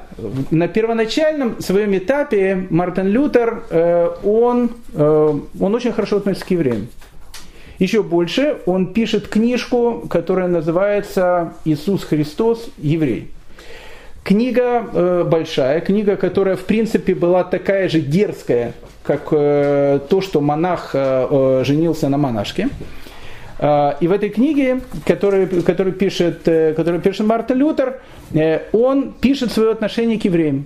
на первоначальном своем этапе Мартин Лютер, э, он, э, он очень хорошо относится к евреям. Еще больше, он пишет книжку, которая называется «Иисус Христос, еврей». Книга э, большая, книга, которая в принципе была такая же дерзкая, как э, то, что монах э, э женился на монашке. А, и в этой книге, которую, которую, пишет, э, которую пишет Мартин Лютер, э, он пишет свое отношение к евреям.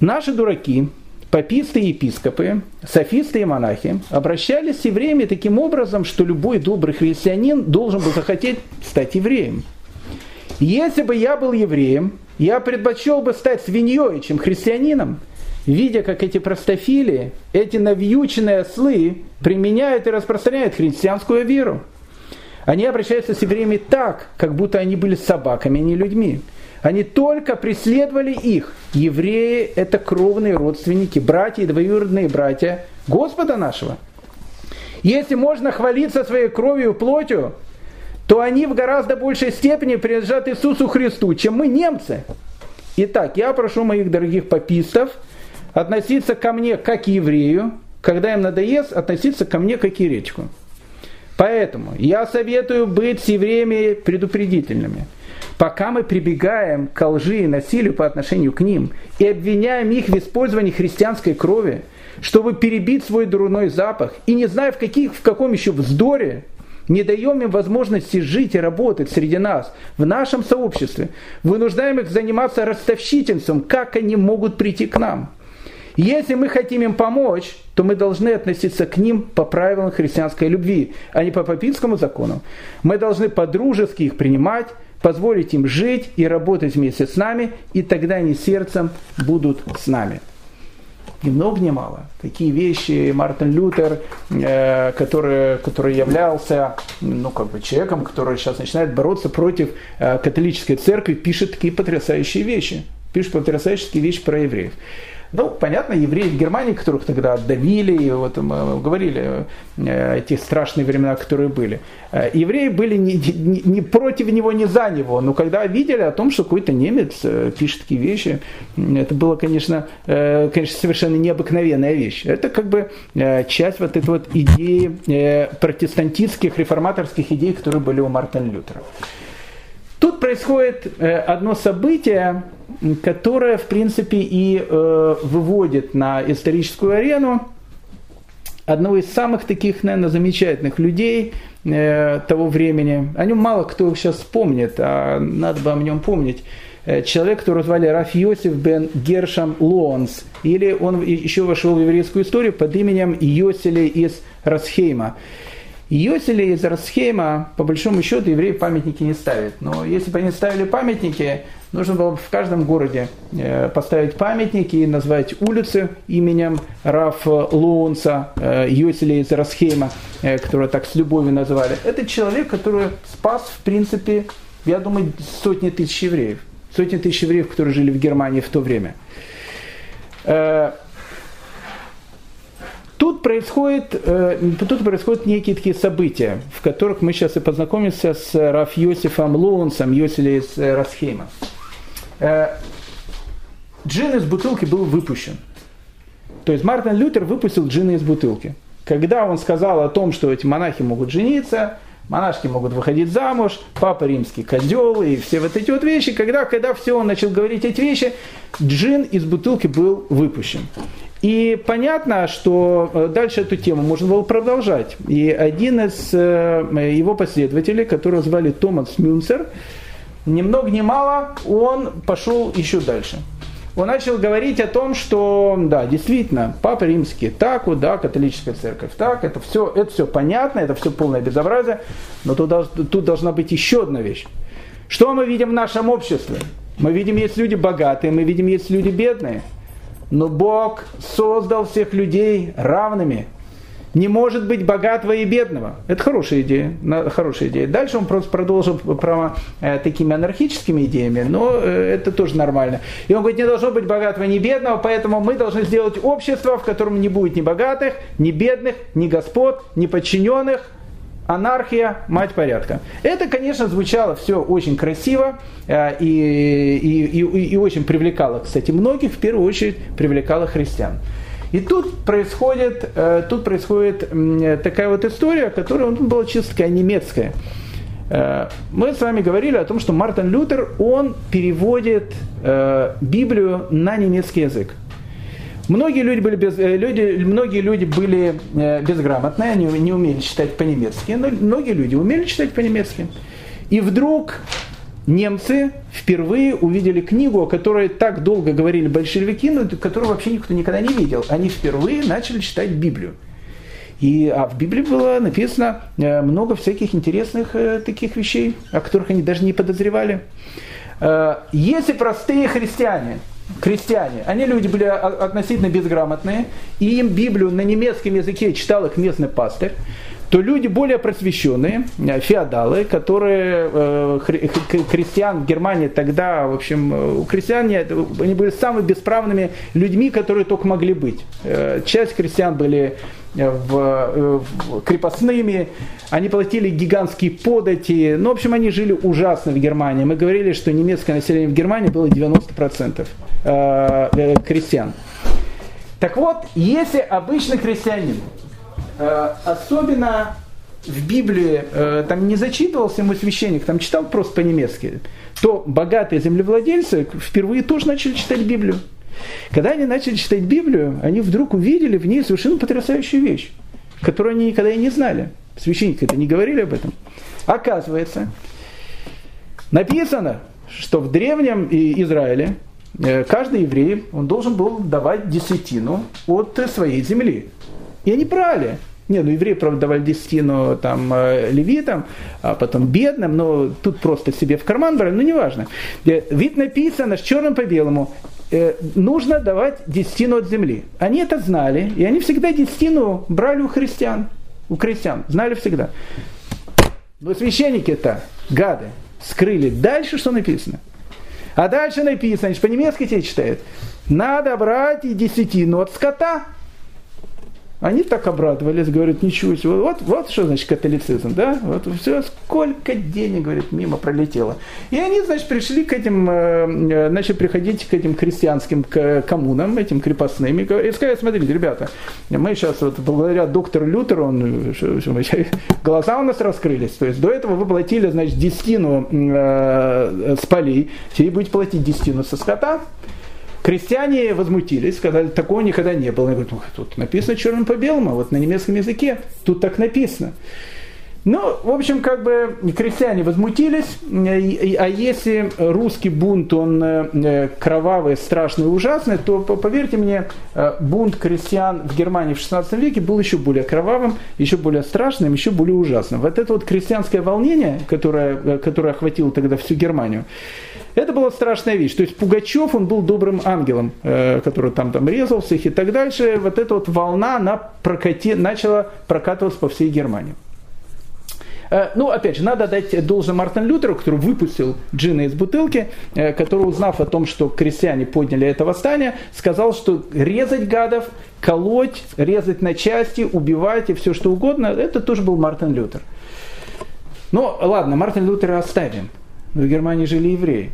Наши дураки паписты и епископы, софисты и монахи обращались с евреями таким образом, что любой добрый христианин должен был захотеть стать евреем. Если бы я был евреем, я предпочел бы стать свиньей, чем христианином, видя, как эти простофили, эти навьюченные ослы применяют и распространяют христианскую веру. Они обращаются с евреями так, как будто они были собаками, а не людьми. Они только преследовали их. Евреи – это кровные родственники, братья и двоюродные братья Господа нашего. Если можно хвалиться своей кровью и плотью, то они в гораздо большей степени принадлежат Иисусу Христу, чем мы, немцы. Итак, я прошу моих дорогих папистов относиться ко мне как к еврею, когда им надоест, относиться ко мне как к еретику. Поэтому я советую быть с евреями предупредительными. Пока мы прибегаем к лжи и насилию по отношению к ним и обвиняем их в использовании христианской крови, чтобы перебить свой дурной запах, и не зная в, каких, в каком еще вздоре, не даем им возможности жить и работать среди нас, в нашем сообществе, вынуждаем их заниматься ростовщительством, как они могут прийти к нам. Если мы хотим им помочь, то мы должны относиться к ним по правилам христианской любви, а не по папинскому закону. Мы должны по-дружески их принимать, позволить им жить и работать вместе с нами, и тогда они сердцем будут с нами. Ни много ни мало. Такие вещи Мартин Лютер, э, который, который являлся ну, как бы человеком, который сейчас начинает бороться против э, католической церкви, пишет такие потрясающие вещи. Пишет потрясающие вещи про евреев. Ну, понятно, евреи в Германии, которых тогда отдавили, и вот мы говорили э, эти страшные времена, которые были. Э, евреи были не, не, не против него, не за него, но когда видели о том, что какой-то немец э, пишет такие вещи, это было, конечно, конечно, совершенно необыкновенная вещь. Это как бы часть вот этой вот идеи протестантистских, реформаторских идей, которые были у Мартина Лютера. Тут происходит одно событие, которая, в принципе, и э, выводит на историческую арену одного из самых таких, наверное, замечательных людей э, того времени. О нем мало кто сейчас помнит, а надо бы о нем помнить. Э, человек, которого звали Раф Йосиф бен Гершам Лоанс, или он еще вошел в еврейскую историю под именем Йосили из Расхейма. Йосили из Расхейма, по большому счету, евреи памятники не ставят. Но если бы они ставили памятники, нужно было бы в каждом городе э, поставить памятники и назвать улицы именем Раф Лоунса, э, Йосили из Расхейма, э, которого так с любовью называли. Это человек, который спас, в принципе, я думаю, сотни тысяч евреев. Сотни тысяч евреев, которые жили в Германии в то время. Тут происходит, тут происходят некие такие события, в которых мы сейчас и познакомимся с Раф Йосифом Лоунсом, Йосили из Расхейма. Э, джин из бутылки был выпущен. То есть Мартин Лютер выпустил джина из бутылки. Когда он сказал о том, что эти монахи могут жениться, монашки могут выходить замуж, папа римский козел и все вот эти вот вещи, когда, когда все он начал говорить эти вещи, джин из бутылки был выпущен. И понятно, что э, дальше эту тему можно было продолжать. И один из э, его последователей, которого звали Томас Мюнцер, ни много ни мало, он пошел еще дальше. Он начал говорить о том, что, да, действительно, Папа Римский так, вот, да, католическая церковь так, это все, это все понятно, это все полное безобразие, но тут, тут должна быть еще одна вещь. Что мы видим в нашем обществе? Мы видим, есть люди богатые, мы видим, есть люди бедные. Но Бог создал всех людей равными не может быть богатого и бедного. Это хорошая идея. Хорошая идея. Дальше он просто продолжил про э, такими анархическими идеями, но э, это тоже нормально. И он говорит, не должно быть богатого, ни бедного, поэтому мы должны сделать общество, в котором не будет ни богатых, ни бедных, ни господ, ни подчиненных, анархия, мать порядка. Это, конечно, звучало все очень красиво э, и, и, и, и очень привлекало, кстати, многих, в первую очередь привлекало христиан. И тут происходит, э, тут происходит такая вот история, которая ну, была чисто такая немецкая. Э, мы с вами говорили о том, что Мартин Лютер, он переводит Библию на немецкий язык. Многие люди были, без, люди, многие люди были безграмотные, они не умели читать по-немецки, но многие люди умели читать по-немецки. И вдруг немцы впервые увидели книгу, о которой так долго говорили большевики, но которую вообще никто никогда не видел. Они впервые начали читать Библию. И, а в Библии было написано э, много всяких интересных э, таких вещей, о которых они даже не подозревали. Э, если простые христиане, крестьяне, они люди были относительно безграмотные, и им Библию на немецком языке читал их местный пастырь, то люди более просвещенные, э, феодалы, которые э, крестьян Германии тогда, в общем, э, у крестьян они были самыми бесправными людьми, которые только могли быть. Часть крестьян были в, в, крепостными, они платили гигантские подати, ну, в общем, они жили ужасно в Германии. Мы говорили, что немецкое население в Германии было 90% э, крестьян. Так вот, если обычный крестьянин Э, особенно в Библии э, там не зачитывался ему священник, там читал просто по-немецки, то богатые землевладельцы впервые тоже начали читать Библию. Когда они начали читать Библию, они вдруг увидели в ней совершенно потрясающую вещь, которую они никогда и не знали. Священники это не говорили об этом. Оказывается, написано, что в древнем Израиле э, каждый еврей он должен был давать десятину от своей земли. И они брали. Не, ну евреи, правда, давали десятину там, э, левитам, а потом бедным, но тут просто себе в карман брали, ну неважно. Э, Ведь написано с черным по белому, э, нужно давать десятину от земли. Они это знали, и они всегда десятину брали у христиан, у крестьян, знали всегда. Но священники-то, гады, скрыли дальше, что написано. А дальше написано, по-немецки тебе читают, надо брать и десятину от скота. Они так обрадовались, говорят, ничего себе, вот, вот что значит католицизм, да, вот все, сколько денег, говорит, мимо пролетело. И они, значит, пришли к этим, э, э, начали приходить к этим крестьянским коммунам, этим крепостным, и сказали, смотрите, ребята, мы сейчас вот благодаря доктору Лютеру, он, глаза у нас раскрылись, то есть до этого вы платили, значит, десятину э, с полей, теперь будете платить десятину со скота, Крестьяне возмутились, сказали, такого никогда не было. Я говорю, ну, тут написано черным по белому, вот на немецком языке тут так написано. Ну, в общем, как бы крестьяне возмутились, а если русский бунт, он э, кровавый, страшный, ужасный, то, поверьте мне, э, бунт крестьян в Германии в 16 веке был еще более кровавым, еще более страшным, еще более ужасным. Вот это вот крестьянское волнение, которое, э, которое охватило тогда всю Германию, это была страшная вещь. То есть Пугачев, он был добрым ангелом, э, который там, там резал всех и так дальше. Вот эта вот волна, она прокати, начала прокатываться по всей Германии. Э, ну, опять же, надо дать должное Мартину Лютеру, который выпустил джина из бутылки, э, который, узнав о том, что крестьяне подняли это восстание, сказал, что резать гадов, колоть, резать на части, убивать и все что угодно, это тоже был Мартин Лютер. Ну, ладно, Мартин Лютера оставим. Но в Германии жили евреи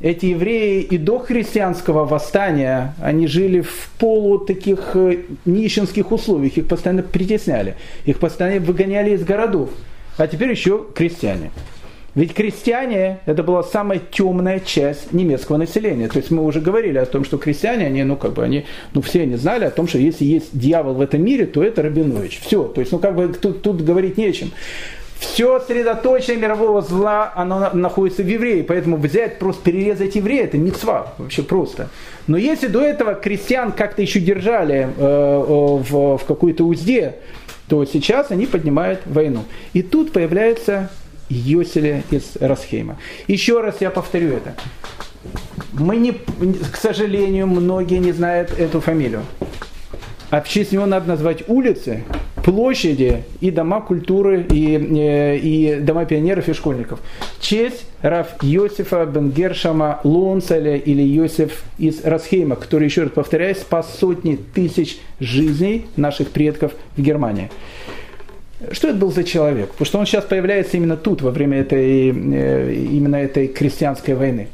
эти евреи и до христианского восстания, они жили в полу таких э, нищенских условиях, их постоянно притесняли, их постоянно выгоняли из городов, а теперь еще крестьяне. Ведь крестьяне – это была самая темная часть немецкого населения. То есть мы уже говорили о том, что крестьяне, они, ну, как бы, они, ну, все они знали о том, что если есть дьявол в этом мире, то это Рабинович. Все. То есть, ну, как бы, тут, тут говорить нечем. Все средоточие мирового зла, оно находится в евреи. Поэтому взять, просто перерезать еврея, это мецва, вообще просто. Но если до этого крестьян как-то еще держали э, э, в, в какой-то узде, то сейчас они поднимают войну. И тут появляется Йоселя из Расхейма. Еще раз я повторю это. Мы не, к сожалению, многие не знают эту фамилию. Него надо назвать улицы, площади и дома культуры, и, э, и дома пионеров и школьников. Честь Раф Йосифа бен Гершама Лонцеля или Йосиф из Расхейма, который, еще раз повторяю, спас сотни тысяч жизней наших предков в Германии. Что это был за человек? Потому что он сейчас появляется именно тут, во время этой, э, именно этой крестьянской войны.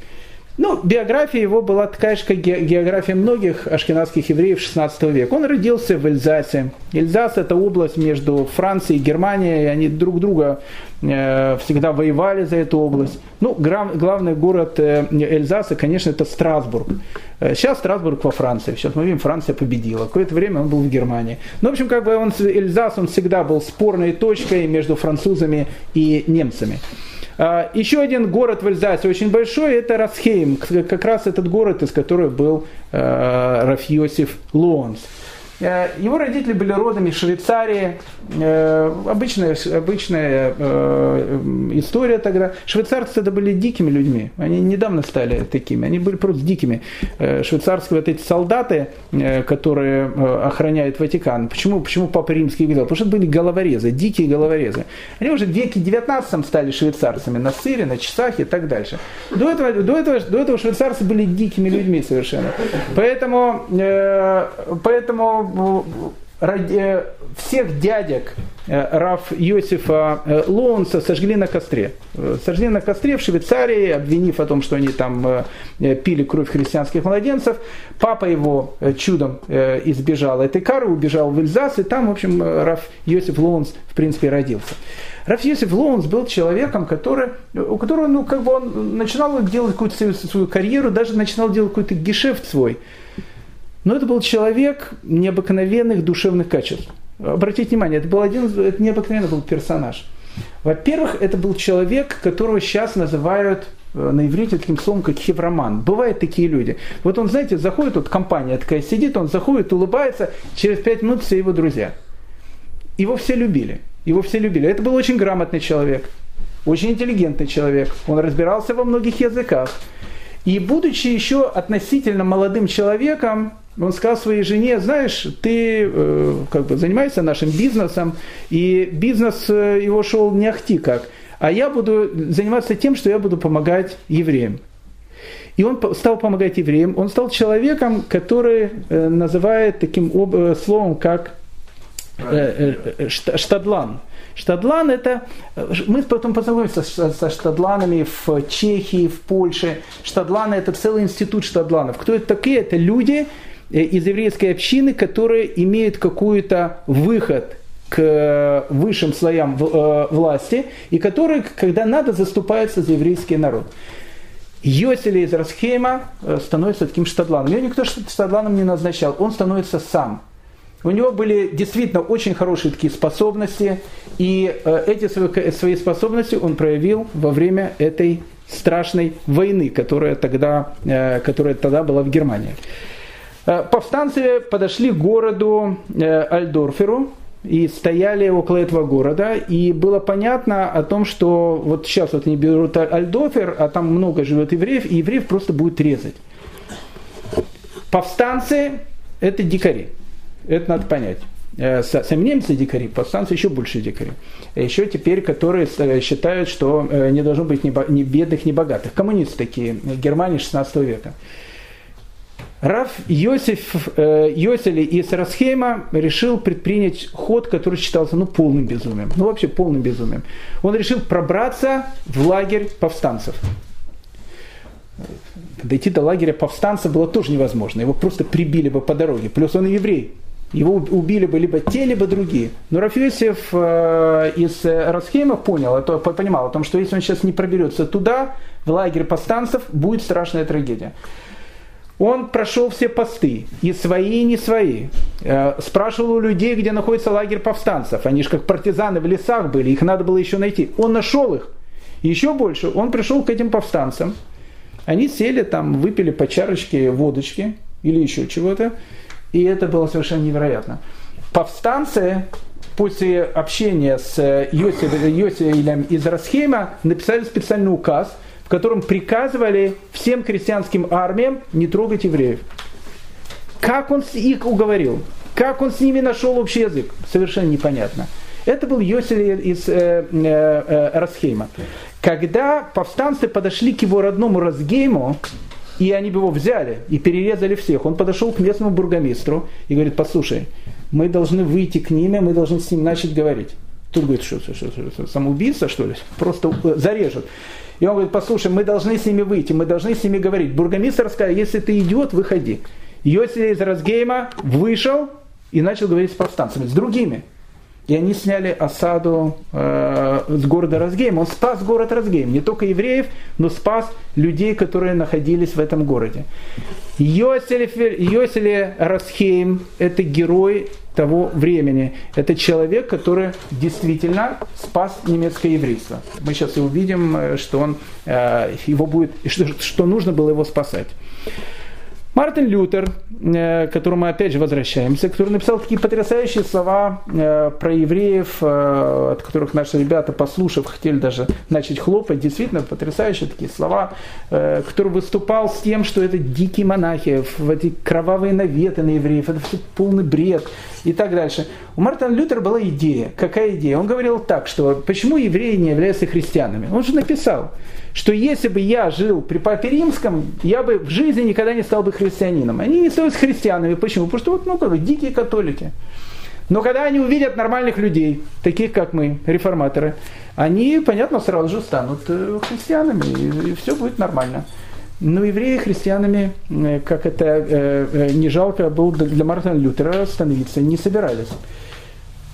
Ну, биография его была такая же, как география многих ашкенадских евреев XVI века. Он родился в Эльзасе. Эльзас – это область между Францией и Германией, и они друг друга э, всегда воевали за эту область. Ну, главный город э, Эльзаса, конечно, это Страсбург. Э, сейчас Страсбург во Франции. Сейчас мы видим, Франция победила. Какое-то время он был в Германии. Ну, в общем, как бы он, Эльзас, он всегда был спорной точкой между французами и немцами. А, еще один город в Эльзасе очень большой, это Расхейм, как раз этот город, из которого был э, Рафьосиф Луонс. Э, его родители были родом из Швейцарии. Э, обычная, обычная э, история тогда. Швейцарцы это были дикими людьми. Они недавно стали такими. Они были просто дикими. Швейцарские вот эти солдаты, которые охраняют Ватикан. Почему, почему Папа Римский взял? Потому что были головорезы, дикие головорезы. Они уже в веке 19 стали швейцарцами на сыре, на часах и так дальше. До этого, до этого, до этого швейцарцы были дикими людьми совершенно. Поэтому, поэтому ради всех дядек э, Раф Йосифа э, Лоунса сожгли на костре. Э, сожгли на костре в Швейцарии, обвинив о том, что они там пили кровь христианских младенцев. Папа его чудом избежал этой кары, убежал в Эльзас, и там, в общем, Раф Йосиф Лоунс, в принципе, родился. Раф Йосиф Лоунс был человеком, который, у которого, ну, как бы он начинал делать какую-то свою, свою карьеру, даже начинал делать какой-то гешефт свой – но это был человек необыкновенных душевных качеств. Обратите внимание, это был один это необыкновенный был персонаж. Во-первых, это был человек, которого сейчас называют э, на иврите таким словом, как хевроман. Бывают такие люди. Вот он, знаете, заходит, вот компания такая сидит, он заходит, улыбается, через пять минут все его друзья. Его все любили. Его все любили. Это был очень грамотный человек, очень интеллигентный человек. Он разбирался во многих языках. И будучи еще относительно молодым человеком, он сказал своей жене, знаешь, ты э, как бы занимаешься нашим бизнесом, и бизнес э, его шел не ахти как, а я буду заниматься тем, что я буду помогать евреям. И он стал помогать евреям, он стал человеком, который э, называет таким об, э, словом, как э, э, штадлан. Штадлан это, мы потом познакомимся со штадланами в Чехии, в Польше. Штадланы это целый институт штадланов. Кто это такие? Это люди, из еврейской общины, которые имеют какой-то выход к высшим слоям э, власти и которые, когда надо, заступаются за еврейский народ. Йосели из Расхейма э, становится таким штадланом. Его никто штадланом не назначал, он становится сам. У него были действительно очень хорошие такие способности, и эти свои способности он проявил во время этой страшной войны, которая тогда, которая тогда была в Германии. Э, повстанцы подошли к городу э, Альдорферу и стояли около этого города, и было понятно о том, что вот сейчас вот они берут Альдофер, а там много живет евреев, и евреев просто будет резать. Повстанцы – это дикари, это надо понять. Э, сами немцы дикари, повстанцы еще больше дикари. Еще теперь, которые считают, что не должно быть ни бедных, ни богатых. Коммунисты такие, Германии 16 века. Раф Йосиф, э, Йосели из Расхейма решил предпринять ход, который считался ну, полным безумием. Ну вообще полным безумием. Он решил пробраться в лагерь повстанцев. Дойти до лагеря повстанцев было тоже невозможно. Его просто прибили бы по дороге. Плюс он еврей. Его убили бы либо те, либо другие. Но Рафиосиф э, из Расхейма понял, а понимал о том, что если он сейчас не проберется туда, в лагерь повстанцев, будет страшная трагедия. Он прошел все посты, и свои, и не свои. Э, спрашивал у людей, где находится лагерь повстанцев. Они же как партизаны в лесах были, их надо было еще найти. Он нашел их. Еще больше, он пришел к этим повстанцам. Они сели там, выпили по чарочке водочки или еще чего-то. И это было совершенно невероятно. Повстанцы после общения с Йосифом из Расхейма написали специальный указ – в котором приказывали всем крестьянским армиям не трогать евреев. Как он их уговорил? Как он с ними нашел общий язык? Совершенно непонятно. Это был Йосель из э, э, э, Расхейма. Когда повстанцы подошли к его родному Разгейму, и они его взяли и перерезали всех, он подошел к местному бургомистру и говорит, послушай, мы должны выйти к ним, мы должны с ним начать говорить. Тут говорит, что, что, что, что самоубийца, что ли? Просто э, зарежут. И он говорит, послушай, мы должны с ними выйти, мы должны с ними говорить. Бургомистр сказал, если ты идиот, выходи. Йоси из Разгейма вышел и начал говорить с повстанцами, с другими. И они сняли осаду э, с города Разгейм. Он спас город Разгейм, не только евреев, но спас людей, которые находились в этом городе. Йосель Расхейм – это герой того времени. Это человек, который действительно спас немецкое еврейство. Мы сейчас и увидим, э, что он, э, его будет, что, что нужно было его спасать. Мартин Лютер, э, к которому мы опять же возвращаемся, который написал такие потрясающие слова э, про евреев, э, от которых наши ребята, послушав, хотели даже начать хлопать. Действительно, потрясающие такие слова, который выступал с тем, что это дикие монахи, эти кровавые наветы на евреев, это все полный бред и так дальше. У Мартина Лютера была идея. Какая идея? Он говорил так, что почему евреи не являются христианами? Он же написал, что если бы я жил при Папе Римском, я бы в жизни никогда не стал бы христианином. Они не становятся христианами. Почему? Потому что вот, ну, как, дикие католики. Но когда они увидят нормальных людей, таких как мы, реформаторы, они, понятно, сразу же станут э, христианами, и, и все будет нормально. Но евреи христианами, э, как это э, не жалко было для Мартина Лютера, становиться не собирались.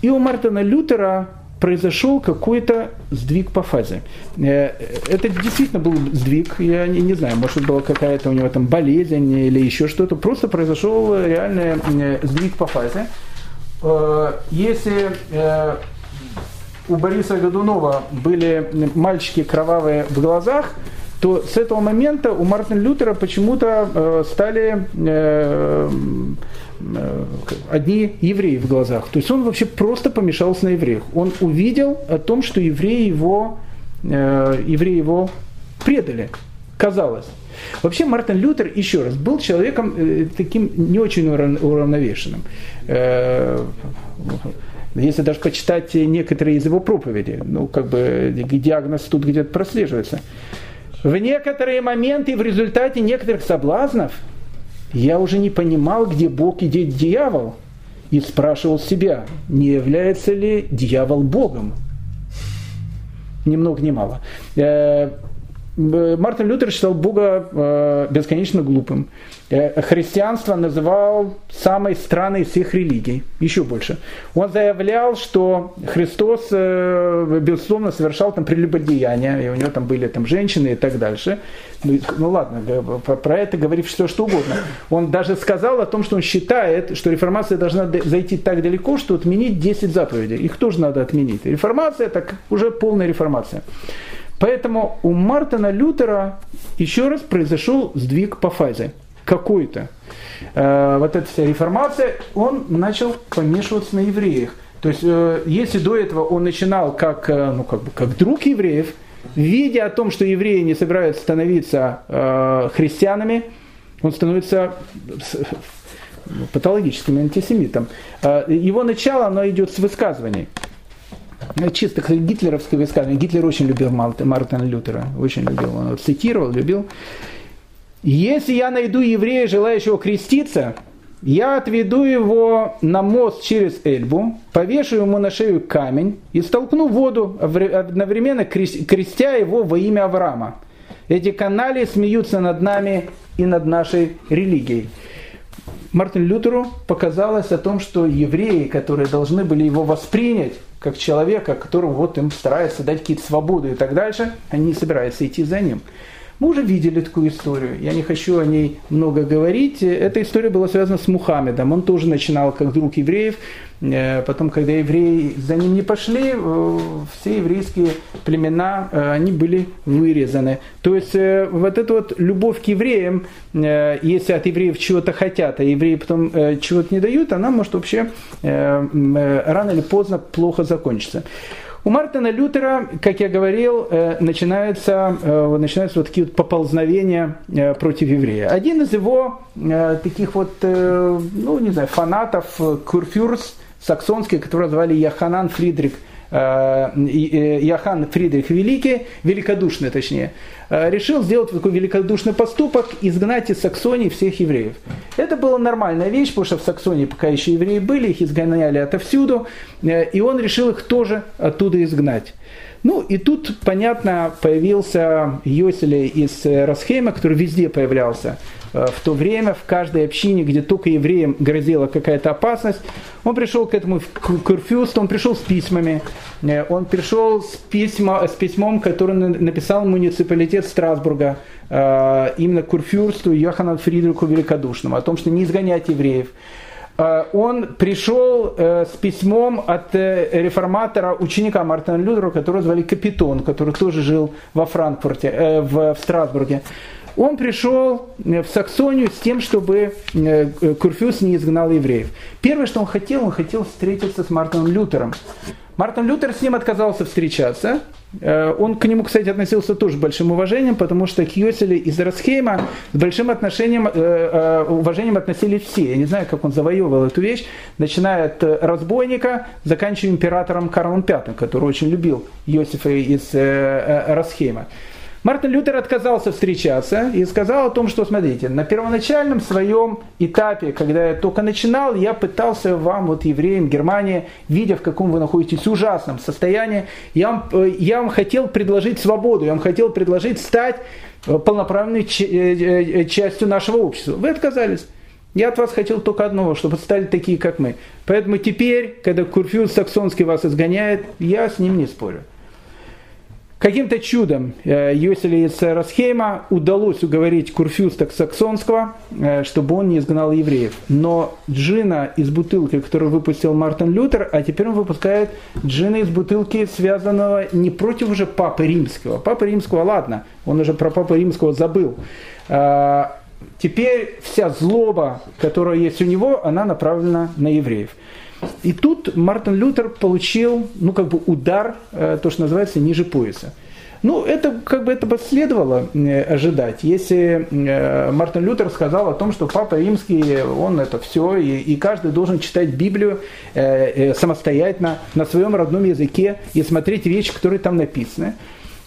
И у Мартина Лютера произошел какой-то сдвиг по фазе. Э, это действительно был сдвиг, я не, не знаю, может была какая-то у него там болезнь или еще что-то, просто произошел реальный э, сдвиг по фазе. Э, если у Бориса Годунова были мальчики кровавые в глазах, то с этого момента у Мартина Лютера почему-то стали Э, одни евреи в глазах. То есть он вообще просто помешался на евреях. Он увидел о том, что евреи его, э, евреи его предали. Казалось. Вообще Мартин Лютер, еще раз, был человеком э, таким не очень уравновешенным. Э, если даже почитать некоторые из его проповедей, ну, как бы диагноз тут где-то прослеживается. В некоторые моменты в результате некоторых соблазнов – я уже не понимал, где Бог и где дьявол, и спрашивал себя, не является ли дьявол Богом. Ни много ни мало. Э, Мартин Лютер считал Бога э, бесконечно глупым. Э, христианство называл самой странной всех религий, еще больше. Он заявлял, что Христос, э, безусловно, совершал там прелюбодеяния, и у него там были там женщины и так дальше. Ну, ну ладно, про это говорит все что угодно. Он даже сказал о том, что он считает, что реформация должна зайти так далеко, что отменить 10 заповедей. Их тоже надо отменить. Реформация это уже полная реформация. Поэтому у Мартина Лютера еще раз произошел сдвиг по фазе. Какой-то. Э, вот эта вся реформация, он начал помешиваться на евреях. То есть, э, если до этого он начинал как, э, ну, как, бы, как друг евреев, видя о том, что евреи не собираются становиться христианами, он становится патологическим антисемитом. Его начало, оно идет с высказываний. Ну, чисто как гитлеровское высказывание. Гитлер очень любил Мартина Лютера, очень любил. Он цитировал, любил. Если я найду еврея, желающего креститься, я отведу его на мост через Эльбу, повешу ему на шею камень и столкну воду, одновременно крестя его во имя Авраама. Эти канали смеются над нами и над нашей религией. Мартину Лютеру показалось о том, что евреи, которые должны были его воспринять как человека, которому вот им старается дать какие-то свободы и так дальше, они не собираются идти за ним. Мы уже видели такую историю, я не хочу о ней много говорить. Эта история была связана с Мухаммедом. Он тоже начинал как друг евреев, э, потом, когда евреи за ним не пошли, э, все еврейские племена, э, они были вырезаны. То есть вот эта вот любовь к евреям, если от евреев чего-то хотят, а евреи потом чего-то не дают, она может вообще рано или поздно плохо закончиться. У Мартина Лютера, как я говорил, э, начинаются, э, начинаются вот такие вот поползновения э, против еврея. Один из его таких вот, ну не знаю, фанатов, Курфюрс, саксонский, которого звали Яханан Фридрих Яхан Фридрих Великий, великодушный точнее, Э, решил сделать такой великодушный поступок, изгнать из Саксонии всех евреев. Это была нормальная вещь, потому что в Саксонии пока еще евреи были, их изгоняли отовсюду, э, и он решил их тоже оттуда изгнать. Ну и тут, понятно, появился Йосель из Расхейма, который везде появлялся. Э, в то время в каждой общине, где только евреям грозила какая-то опасность, Он пришел к этому Курфюсту, он пришел с письмами, э, он пришел с, письма, с письмом, который написал муниципалитет Страсбурга, э, именно Курфюрсту Йохану Фридриху Великодушному, о том, что не изгонять евреев. Он пришел с письмом от реформатора, ученика Мартина Лютера, которого звали Капитон, который тоже жил во Франкфурте, в Страсбурге он пришел э, в Саксонию с тем, чтобы э, Курфюс не изгнал евреев. Первое, что он хотел, он хотел встретиться с Мартином Лютером. Мартин Лютер с ним отказался встречаться. Э, он к нему, кстати, относился тоже большим уважением, потому что к Йоселе из Расхейма с большим отношением, уважением относились все. Я не знаю, как он завоевывал эту вещь, начиная от разбойника, заканчивая императором Карлом V, который очень любил Иосифа из Расхейма. Мартин Лютер отказался встречаться и сказал о том, что, смотрите, на первоначальном своем этапе, когда я только начинал, я пытался вам, вот евреям Германии, видя, в каком вы находитесь ужасном состоянии, я вам, э, я вам хотел предложить свободу, я вам хотел предложить стать э, полноправной э, частью нашего общества. Вы отказались. Я от вас хотел только одного, чтобы стали такие, как мы. Поэтому теперь, когда Курфюз Саксонский вас изгоняет, я с ним не спорю. Каким-то чудом э, Йоселе из Расхейма удалось уговорить Курфюста Саксонского, э, чтобы он не изгнал евреев. Но джина из бутылки, которую выпустил Мартин Лютер, а теперь он выпускает джина из бутылки, связанного не против уже Папы Римского. Папы Римского, ладно, он уже про Папу Римского забыл. Э, теперь вся злоба, которая есть у него, она направлена на евреев. И тут Мартин Лютер получил, ну, как бы удар, э, то, что называется, ниже пояса. Ну, это как бы это бы следовало э, ожидать. Если э, Мартин Лютер сказал о том, что Папа Римский, он это все, и, и каждый должен читать Библию самостоятельно на своем родном языке и смотреть вещи, которые там написаны,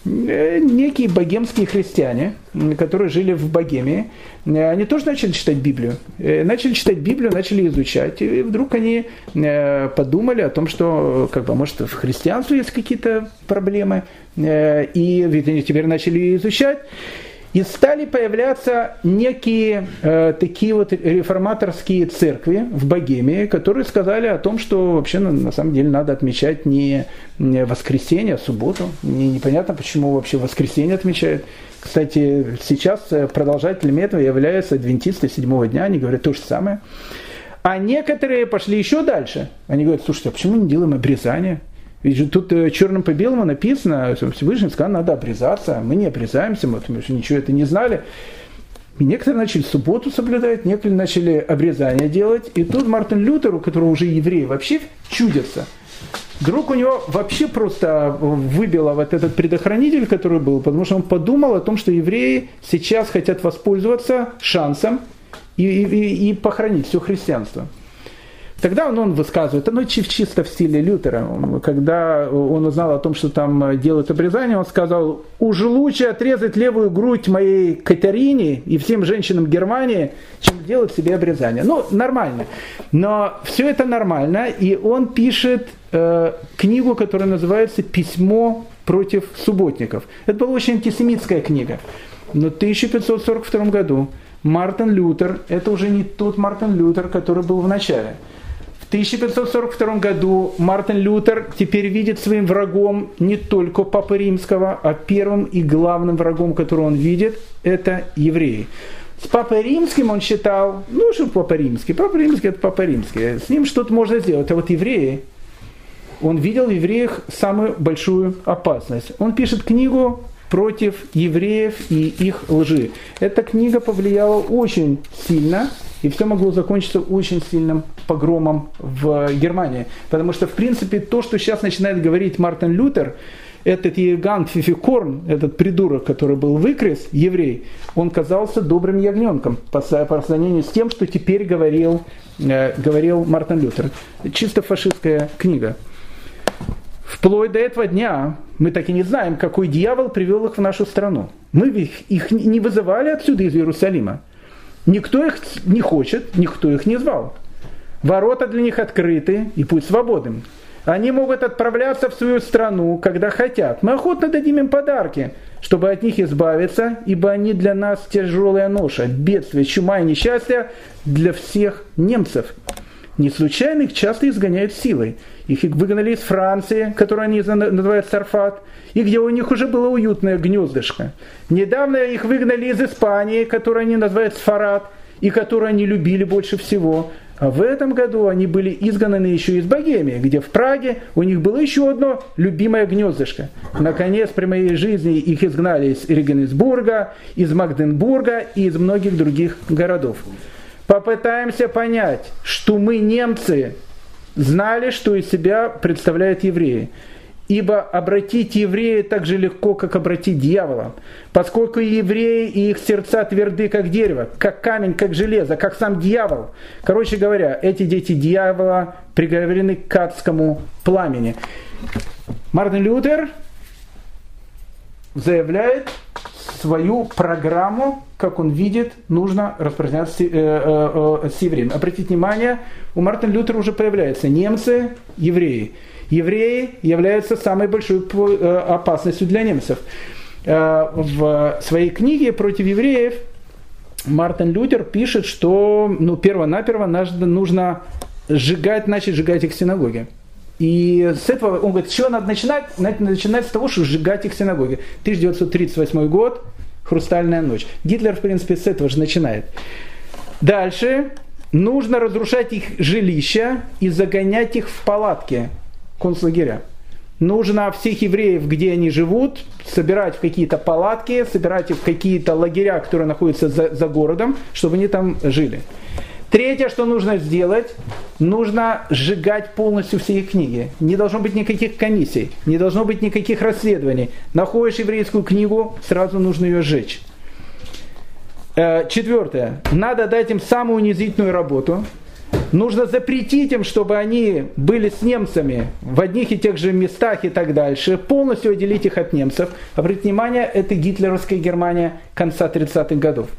некие богемские христиане, которые жили в Богемии, э, они тоже начали читать Библию. Э, начали читать Библию, начали изучать. И вдруг они подумали о том, что, как бы, может, в христианстве есть какие-то проблемы. И ведь они теперь начали изучать. И стали появляться некие э, такие вот реформаторские церкви в Богемии, которые сказали о том, что вообще на, на самом деле надо отмечать не, не воскресенье, а субботу. Не, непонятно, почему вообще воскресенье отмечают. Кстати, сейчас э, продолжателями этого являются адвентисты седьмого дня, они говорят то же самое. А некоторые пошли еще дальше. Они говорят, слушайте, а почему не делаем обрезание? Ведь тут э, черным по белому написано, Всевышний сказал, надо обрезаться, мы не обрезаемся, мы ничего это не знали. И некоторые начали субботу соблюдать, некоторые начали обрезание делать. И тут Мартин Лютер, у которого уже евреи вообще чудятся, Вдруг у него вообще просто выбило вот этот предохранитель, который был, потому что он подумал о том, что евреи сейчас хотят воспользоваться шансом и, и, и похоронить все христианство. Тогда он, он высказывает, ну чисто в стиле Лютера, когда он узнал о том, что там делают обрезание, он сказал, уж лучше отрезать левую грудь моей Катерине и всем женщинам Германии, чем делать себе обрезание. Ну, нормально. Но все это нормально, и он пишет э, книгу, которая называется «Письмо против субботников». Это была очень антисемитская книга. Но в 1542 году Мартин Лютер, это уже не тот Мартин Лютер, который был в начале – в 1542 году Мартин Лютер теперь видит своим врагом не только Папы Римского, а первым и главным врагом, которого он видит, это евреи. С Папой Римским он считал, ну что Папа Римский, Папа Римский это Папа Римский, с ним что-то можно сделать, а вот евреи, он видел в евреях самую большую опасность. Он пишет книгу против евреев и их лжи. Эта книга повлияла очень сильно и все могло закончиться очень сильным погромом в Германии. Потому что, в принципе, то, что сейчас начинает говорить Мартин Лютер, этот Еган Фификорн, этот придурок, который был выкрес, еврей, он казался добрым ягненком по, по сравнению с тем, что теперь говорил, э, говорил Мартин Лютер. Чисто фашистская книга. Вплоть до этого дня мы так и не знаем, какой дьявол привел их в нашу страну. Мы их, не вызывали отсюда из Иерусалима. Никто их не хочет, никто их не звал. Ворота для них открыты и путь свободен. Они могут отправляться в свою страну, когда хотят. Мы охотно дадим им подарки, чтобы от них избавиться, ибо они для нас тяжелая ноша, бедствие, чума и несчастье для всех немцев. Не случайно их часто изгоняют силой. Их выгнали из Франции, которую они называют Сарфат, и где у них уже было уютное гнездышко. Недавно их выгнали из Испании, которую они называют Сфарат, и которую они любили больше всего. А в этом году они были изгнаны еще из Богемии, где в Праге у них было еще одно любимое гнездышко. Наконец, при моей жизни их изгнали из Регенсбурга, из Магденбурга и из многих других городов. Попытаемся понять, что мы, немцы, знали, что из себя представляют евреи. Ибо обратить еврея так же легко, как обратить дьявола. Поскольку евреи и их сердца тверды, как дерево, как камень, как железо, как сам дьявол. Короче говоря, эти дети дьявола приговорены к адскому пламени. Мартин Лютер заявляет свою программу, как он видит, нужно распространять с, э, э, э, с евреями. Обратите внимание, у Мартина Лютера уже появляются немцы, евреи. Евреи являются самой большой э, опасностью для немцев. Э, в своей книге против евреев Мартин Лютер пишет, что ну, перво-наперво нужно сжигать, начать сжигать их синагоги. И с этого он говорит, с чего надо начинать? Надо начинать с того, что сжигать их синагоги. 1938 год, хрустальная ночь. Гитлер, в принципе, с этого же начинает. Дальше нужно разрушать их жилища и загонять их в палатки, концлагеря. Нужно всех евреев, где они живут, собирать в какие-то палатки, собирать их в какие-то лагеря, которые находятся за, за городом, чтобы они там жили. Третье, что нужно сделать, нужно сжигать полностью все их книги. Не должно быть никаких комиссий, не должно быть никаких расследований. Находишь еврейскую книгу, сразу нужно ее сжечь. Э, четвертое. Надо дать им самую унизительную работу. Нужно запретить им, чтобы они были с немцами в одних и тех же местах и так дальше. Полностью отделить их от немцев. Обратите внимание, это гитлеровская Германия конца 30-х годов.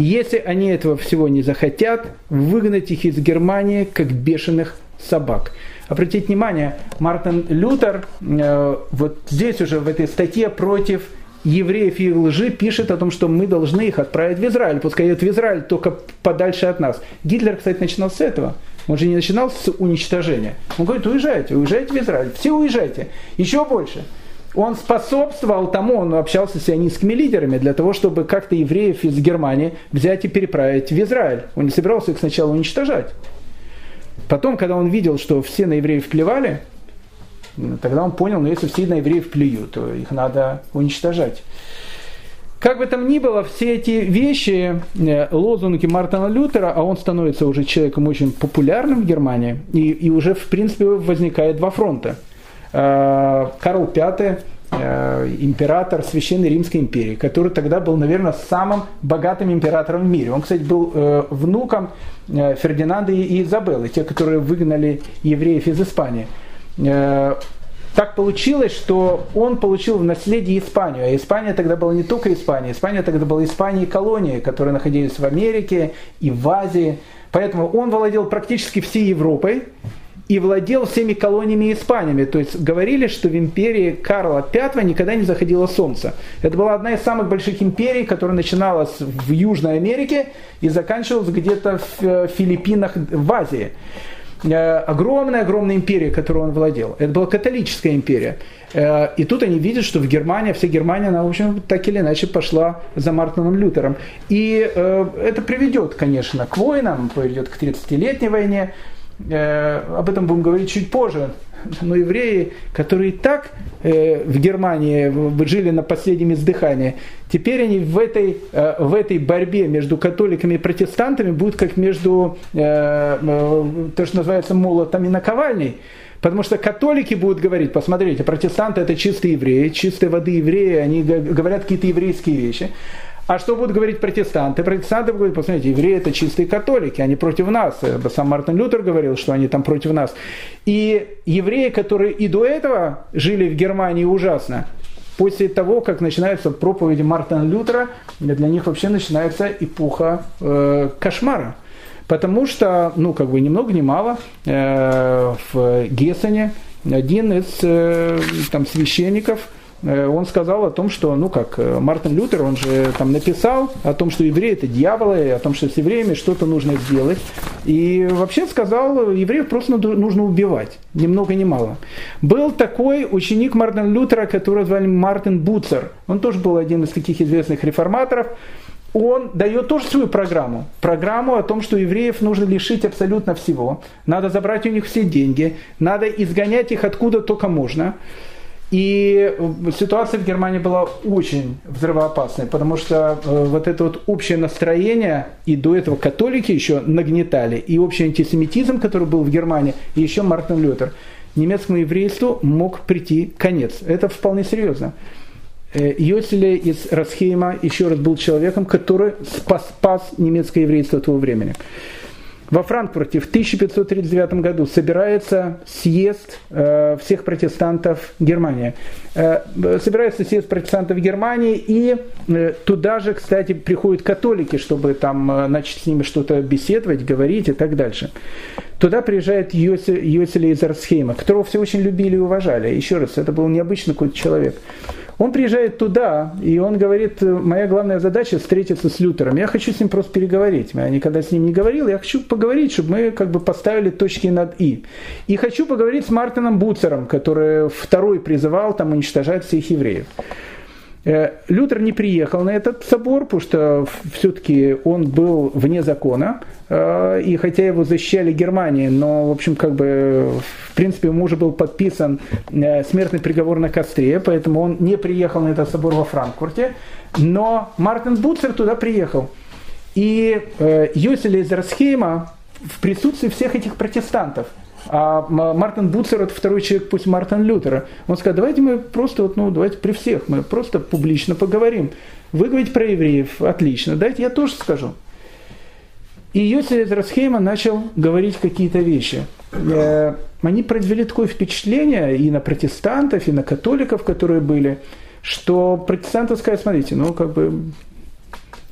Если они этого всего не захотят, выгнать их из Германии, как бешеных собак. Обратите внимание, Мартин Лютер э, вот здесь уже в этой статье против евреев и лжи пишет о том, что мы должны их отправить в Израиль, пускай идут в Израиль, только подальше от нас. Гитлер, кстати, начинал с этого. Он же не начинал с уничтожения. Он говорит, уезжайте, уезжайте в Израиль, все уезжайте, еще больше он способствовал тому, он общался с сионистскими лидерами для того, чтобы как-то евреев из Германии взять и переправить в Израиль. Он не собирался их сначала уничтожать. Потом, когда он видел, что все на евреев плевали, тогда он понял, ну если все на евреев плюют, то их надо уничтожать. Как бы там ни было, все эти вещи, э, лозунги Мартина Лютера, а он становится уже человеком очень популярным в Германии, и, и уже в принципе возникает два фронта – Карл V, э, император Священной Римской империи, который тогда был, наверное, самым богатым императором в мире. Он, кстати, был э, внуком Фердинанда и Изабеллы, те, которые выгнали евреев из Испании. Так получилось, что он получил в наследие Испанию. А Испания тогда была не только Испания. Испания тогда была Испания и колонии, которые находились в Америке и в Азии. Поэтому он владел практически всей Европой и владел всеми колониями и Испаниями. То есть говорили, что в империи Карла V никогда не заходило солнце. Это была одна из самых больших империй, которая начиналась в Южной Америке и заканчивалась где-то в э, Филиппинах, в Азии. Огромная-огромная империя, которую он владел. Это была католическая империя. Э, и тут они видят, что в Германии, вся Германия, она, в общем, так или иначе пошла за Мартином Лютером. И э, это приведет, конечно, к войнам, приведет к 30-летней войне. Э, об этом будем говорить чуть позже, но евреи, которые и так э, в Германии жили на последнем издыхании, теперь они в этой, э, в этой борьбе между католиками и протестантами будут как между, то, что называется, молотом и наковальней. Потому что католики будут говорить, посмотрите, протестанты это чистые евреи, чистой воды евреи, они говорят какие-то еврейские вещи. А что будут говорить протестанты? Протестанты будут, посмотрите, евреи это чистые католики, они против нас. Сам Мартин Лютер говорил, что они там против нас. И евреи, которые и до этого жили в Германии ужасно, после того, как начинаются проповеди Мартина Лютера, для них вообще начинается эпоха э, кошмара. Потому что, ну, как бы ни много ни мало, э, в Гессене один из э, там, священников – э, он сказал о том, что, ну как, э, Мартин Лютер, он же там написал о том, что евреи это дьяволы, о том, что с евреями что-то нужно сделать. И вообще сказал, евреев просто нужно убивать, ни много ни мало. Был такой ученик Мартина Лютера, которого звали Мартин Буцер. Он тоже был один из таких известных реформаторов он дает тоже свою программу. Программу о том, что евреев нужно лишить абсолютно всего. Надо забрать у них все деньги. Надо изгонять их откуда только можно. И э, ситуация в Германии была очень взрывоопасной, потому что э, вот это вот общее настроение, и до этого католики еще нагнетали, и общий антисемитизм, который был в Германии, и еще Мартин Лютер. Немецкому еврейству мог прийти конец. Это вполне серьезно. Э, Йоселе из Расхейма еще раз был человеком, который спас, спас немецкое еврейство того времени. Во Франкфурте в 1539 году собирается съезд э, всех протестантов Германии. Э, собирается съезд протестантов Германии, и э, туда же, кстати, приходят католики, чтобы там начать с ними что-то беседовать, говорить и так дальше. Туда приезжает Йосель из Арсхейма, которого все очень любили и уважали. Еще раз, это был необычный какой-то человек. Он приезжает туда, и он говорит, моя главная задача встретиться с Лютером. Я хочу с ним просто переговорить. Я никогда с ним не говорил, я хочу поговорить, чтобы мы как бы поставили точки над «и». И хочу поговорить с Мартином Буцером, который второй призывал там уничтожать всех евреев. Э, Лютер не приехал на этот собор, потому что все-таки он был вне закона, э, и хотя его защищали Германии, но, в общем, как бы, в принципе, ему уже был подписан э, смертный приговор на костре, поэтому он не приехал на этот собор во Франкфурте, но Мартин Буцер туда приехал. И Йосель из Расхейма в присутствии всех этих протестантов – а Мартин Буцер это второй человек пусть Мартин Лютера. Он сказал, давайте мы просто, вот, ну, давайте при всех, мы просто публично поговорим. Вы говорите про евреев, отлично, дайте я тоже скажу. И Йосиф Расхейма начал говорить какие-то вещи. Э, они произвели такое впечатление и на протестантов, и на католиков, которые были, что протестанты сказали, смотрите, ну как бы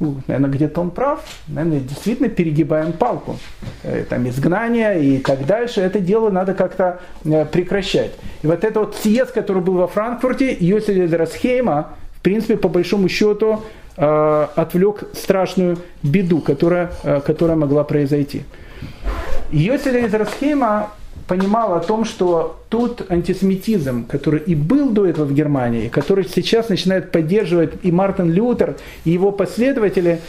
наверное, где-то он прав, наверное, действительно перегибаем палку. Э, там изгнание и так дальше, это дело надо как-то э, прекращать. И вот этот вот съезд, который был во Франкфурте, Йосиф Расхейма, в принципе, по большому счету, э, отвлек страшную беду, которая, которая могла произойти. Йосиф из Расхейма понимал о том, что тот антисемитизм, который и был до этого в Германии, который сейчас начинает поддерживать и Мартин Лютер, и его последователи,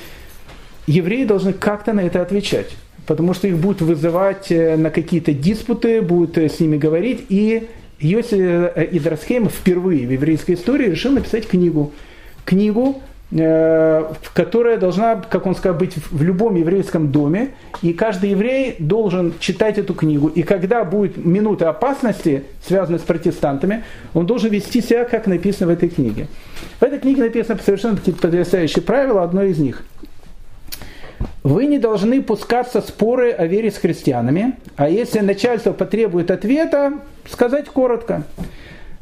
евреи должны как-то на это отвечать. Потому что их будут вызывать э, на какие-то диспуты, будут э, с ними говорить. И Йосиф э, Идрасхейм впервые в еврейской истории решил написать книгу. Книгу, которая должна, как он сказал, быть в любом еврейском доме, и каждый еврей должен читать эту книгу, и когда будет минута опасности, связанная с протестантами, он должен вести себя, как написано в этой книге. В этой книге написано совершенно какие-то потрясающие правила, одно из них. Вы не должны пускаться споры о вере с христианами, а если начальство потребует ответа, сказать коротко.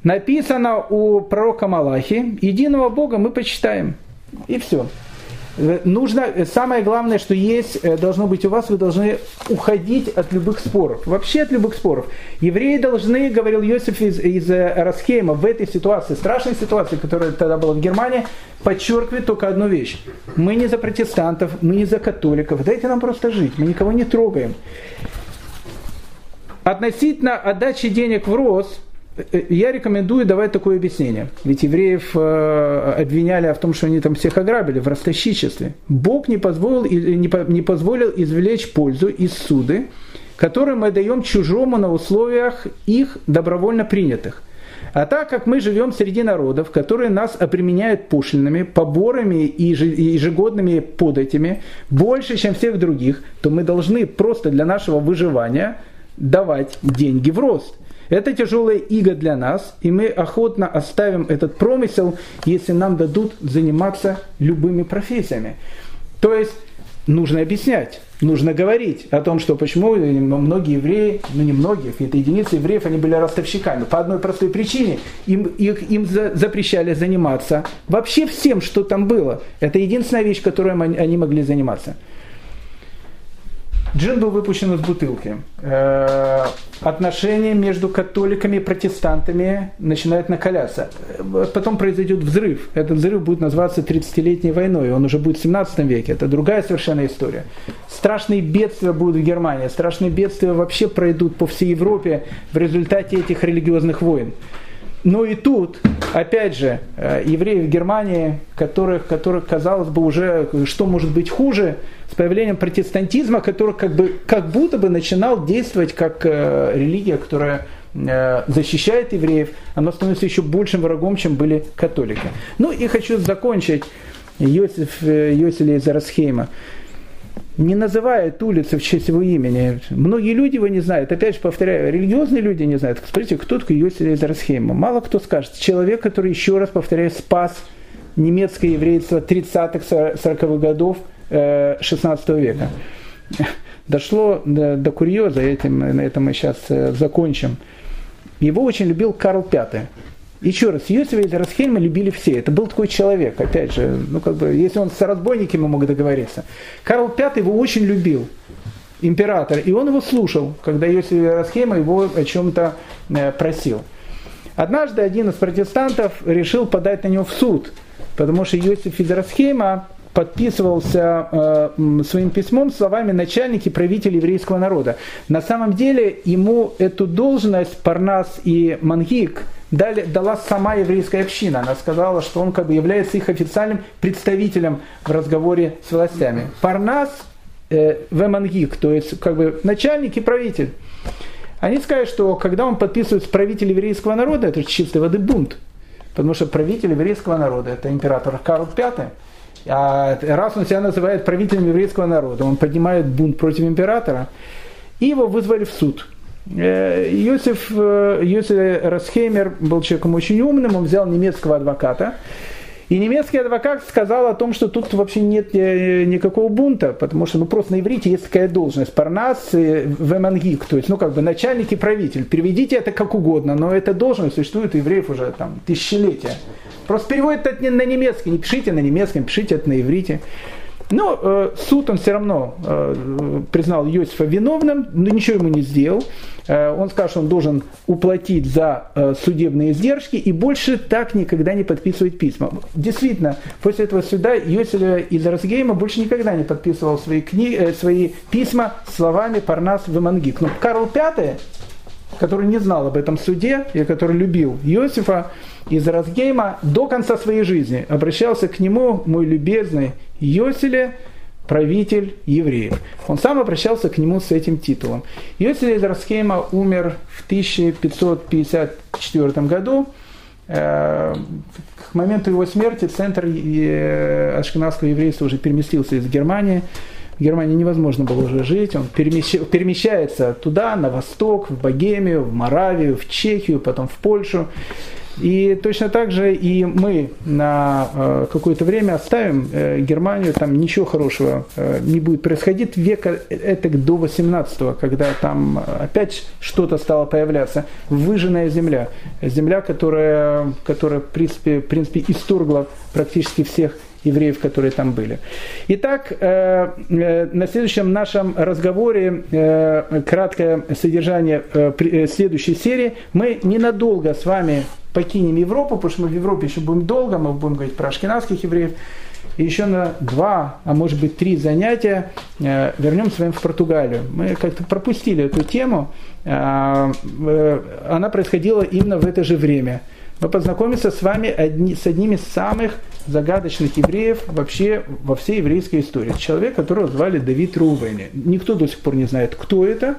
Написано у пророка Малахи, единого Бога мы почитаем – и все. Э, нужно, э, самое главное, что есть, э, должно быть у вас, вы должны уходить от любых споров. Вообще от любых споров. Евреи должны, говорил Йосиф из, из Расхейма, в этой ситуации, страшной ситуации, которая тогда была в Германии, подчеркивает только одну вещь. Мы не за протестантов, мы не за католиков. Дайте нам просто жить, мы никого не трогаем. Относительно отдачи денег в рост, Э, я рекомендую давать такое объяснение. Ведь евреев э, обвиняли в том, что они там всех ограбили в ростовщичестве. Бог не позволил, не позволил извлечь пользу из суды, которую мы даем чужому на условиях их добровольно принятых. А так как мы живем среди народов, которые нас обременяют пошлинами, поборами и ежегодными податями больше, чем всех других, то мы должны просто для нашего выживания давать деньги в рост – это тяжелая иго для нас, и мы охотно оставим этот промысел, если нам дадут заниматься любыми профессиями. То есть нужно объяснять, нужно говорить о том, что почему многие евреи, ну не многие, это единицы евреев, они были ростовщиками. По одной простой причине им, их, им запрещали заниматься вообще всем, что там было. Это единственная вещь, которой они могли заниматься. Джин был выпущен из бутылки. Э, отношения между католиками и протестантами начинают накаляться. Потом произойдет взрыв. Этот взрыв будет называться 30-летней войной. Он уже будет в 17 веке. Это другая совершенно история. Страшные бедствия будут в Германии. Страшные бедствия вообще пройдут по всей Европе в результате этих религиозных войн. Но и тут, опять же, э, евреи в Германии, которых, которых казалось бы уже, что может быть хуже, с появлением протестантизма, который как, бы, как будто бы начинал действовать как э, религия, которая э, защищает евреев, она становится еще большим врагом, чем были католики. Ну и хочу закончить Йосиф, Йосиф из Арасхейма не называет улицы в честь его имени. Многие люди его не знают. Опять же, повторяю, религиозные люди не знают. Смотрите, кто такой Йосиф из Расхейма? Мало кто скажет. Человек, который, еще раз повторяю, спас немецкое еврейство 30-х, 40-х годов 16 э, века. Дошло до, до курьеза, этим, на этом мы сейчас э, закончим. Его очень любил Карл V. Еще раз, Йосифа из Расхельма любили все. Это был такой человек, опять же, ну как бы, если он с разбойниками мог договориться. Карл V его очень любил, император, и он его слушал, когда Йосиф из его о чем-то э, просил. Однажды один из протестантов решил подать на него в суд, потому что Йосиф из подписывался э, своим письмом словами начальники правителей еврейского народа. На самом деле ему эту должность Парнас и Мангик дали, дала сама еврейская община. Она сказала, что он как бы является их официальным представителем в разговоре с властями. Парнас э, Вемангик, то есть как бы начальник и правитель. Они сказали, что когда он подписывает с правителем еврейского народа, это чистой воды бунт. Потому что правитель еврейского народа, это император Карл V, а раз он себя называет правителем еврейского народа, он поднимает бунт против императора, и его вызвали в суд. Э, Йосиф, э, Йосиф Расхеймер был человеком очень умным, он взял немецкого адвоката, и немецкий адвокат сказал о том, что тут вообще нет э, никакого бунта, потому что ну, просто на иврите есть такая должность. Парнас вемангик, то есть ну, как бы начальник и правитель. Переведите это как угодно, но эта должность существует у евреев уже там тысячелетия. Просто переводит это на немецкий, не пишите на немецком, пишите это на иврите. Но э, суд он все равно э, признал Иосифа виновным, но ничего ему не сделал. Э, он сказал, что он должен уплатить за э, судебные издержки и больше так никогда не подписывать письма. Действительно, после этого суда Иосиф из Разгейма больше никогда не подписывал свои, книги, э, свои письма словами Парнас Вемангик. Но Карл V, который не знал об этом суде и который любил Иосифа, из Разгейма до конца своей жизни обращался к нему, мой любезный Йоселе, правитель евреев. Он сам обращался к нему с этим титулом. Йоселе из Расхейма умер в 1554 году. Э, к моменту его смерти центр э, ашкенадского еврейства уже переместился из Германии. В Германии невозможно было уже жить. Он перемещается туда, на восток, в Богемию, в Моравию, в Чехию, потом в Польшу. И точно так же и мы на э, какое-то время оставим э, Германию, там ничего хорошего э, не будет происходить. Века это до 18 когда там опять что-то стало появляться. Выжженная земля. Земля, которая, которая в, принципе, в принципе исторгла практически всех евреев, которые там были. Итак, на следующем нашем разговоре краткое содержание следующей серии. Мы ненадолго с вами покинем Европу, потому что мы в Европе еще будем долго, мы будем говорить про ашкенадских евреев, и еще на два, а может быть три занятия э, вернем с вами в Португалию. Мы как-то пропустили эту тему, э, э, она происходила именно в это же время. Мы познакомимся с вами одни, с одним из самых загадочных евреев вообще во всей еврейской истории. Человек, которого звали Давид Рувени. Никто до сих пор не знает, кто это.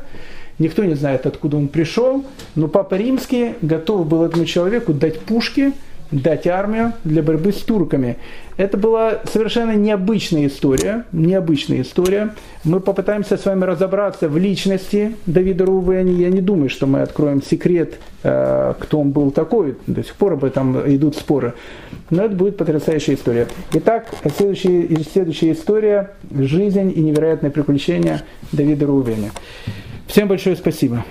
Никто не знает, откуда он пришел, но Папа Римский готов был этому человеку дать пушки, дать армию для борьбы с турками. Это была совершенно необычная история, необычная история. Мы попытаемся с вами разобраться в личности Давида Рувени. Я не думаю, что мы откроем секрет, э, кто он был такой. До сих пор об этом идут споры. Но это будет потрясающая история. Итак, следующая, следующая история – жизнь и невероятные приключения Давида Рувени. Всем большое спасибо.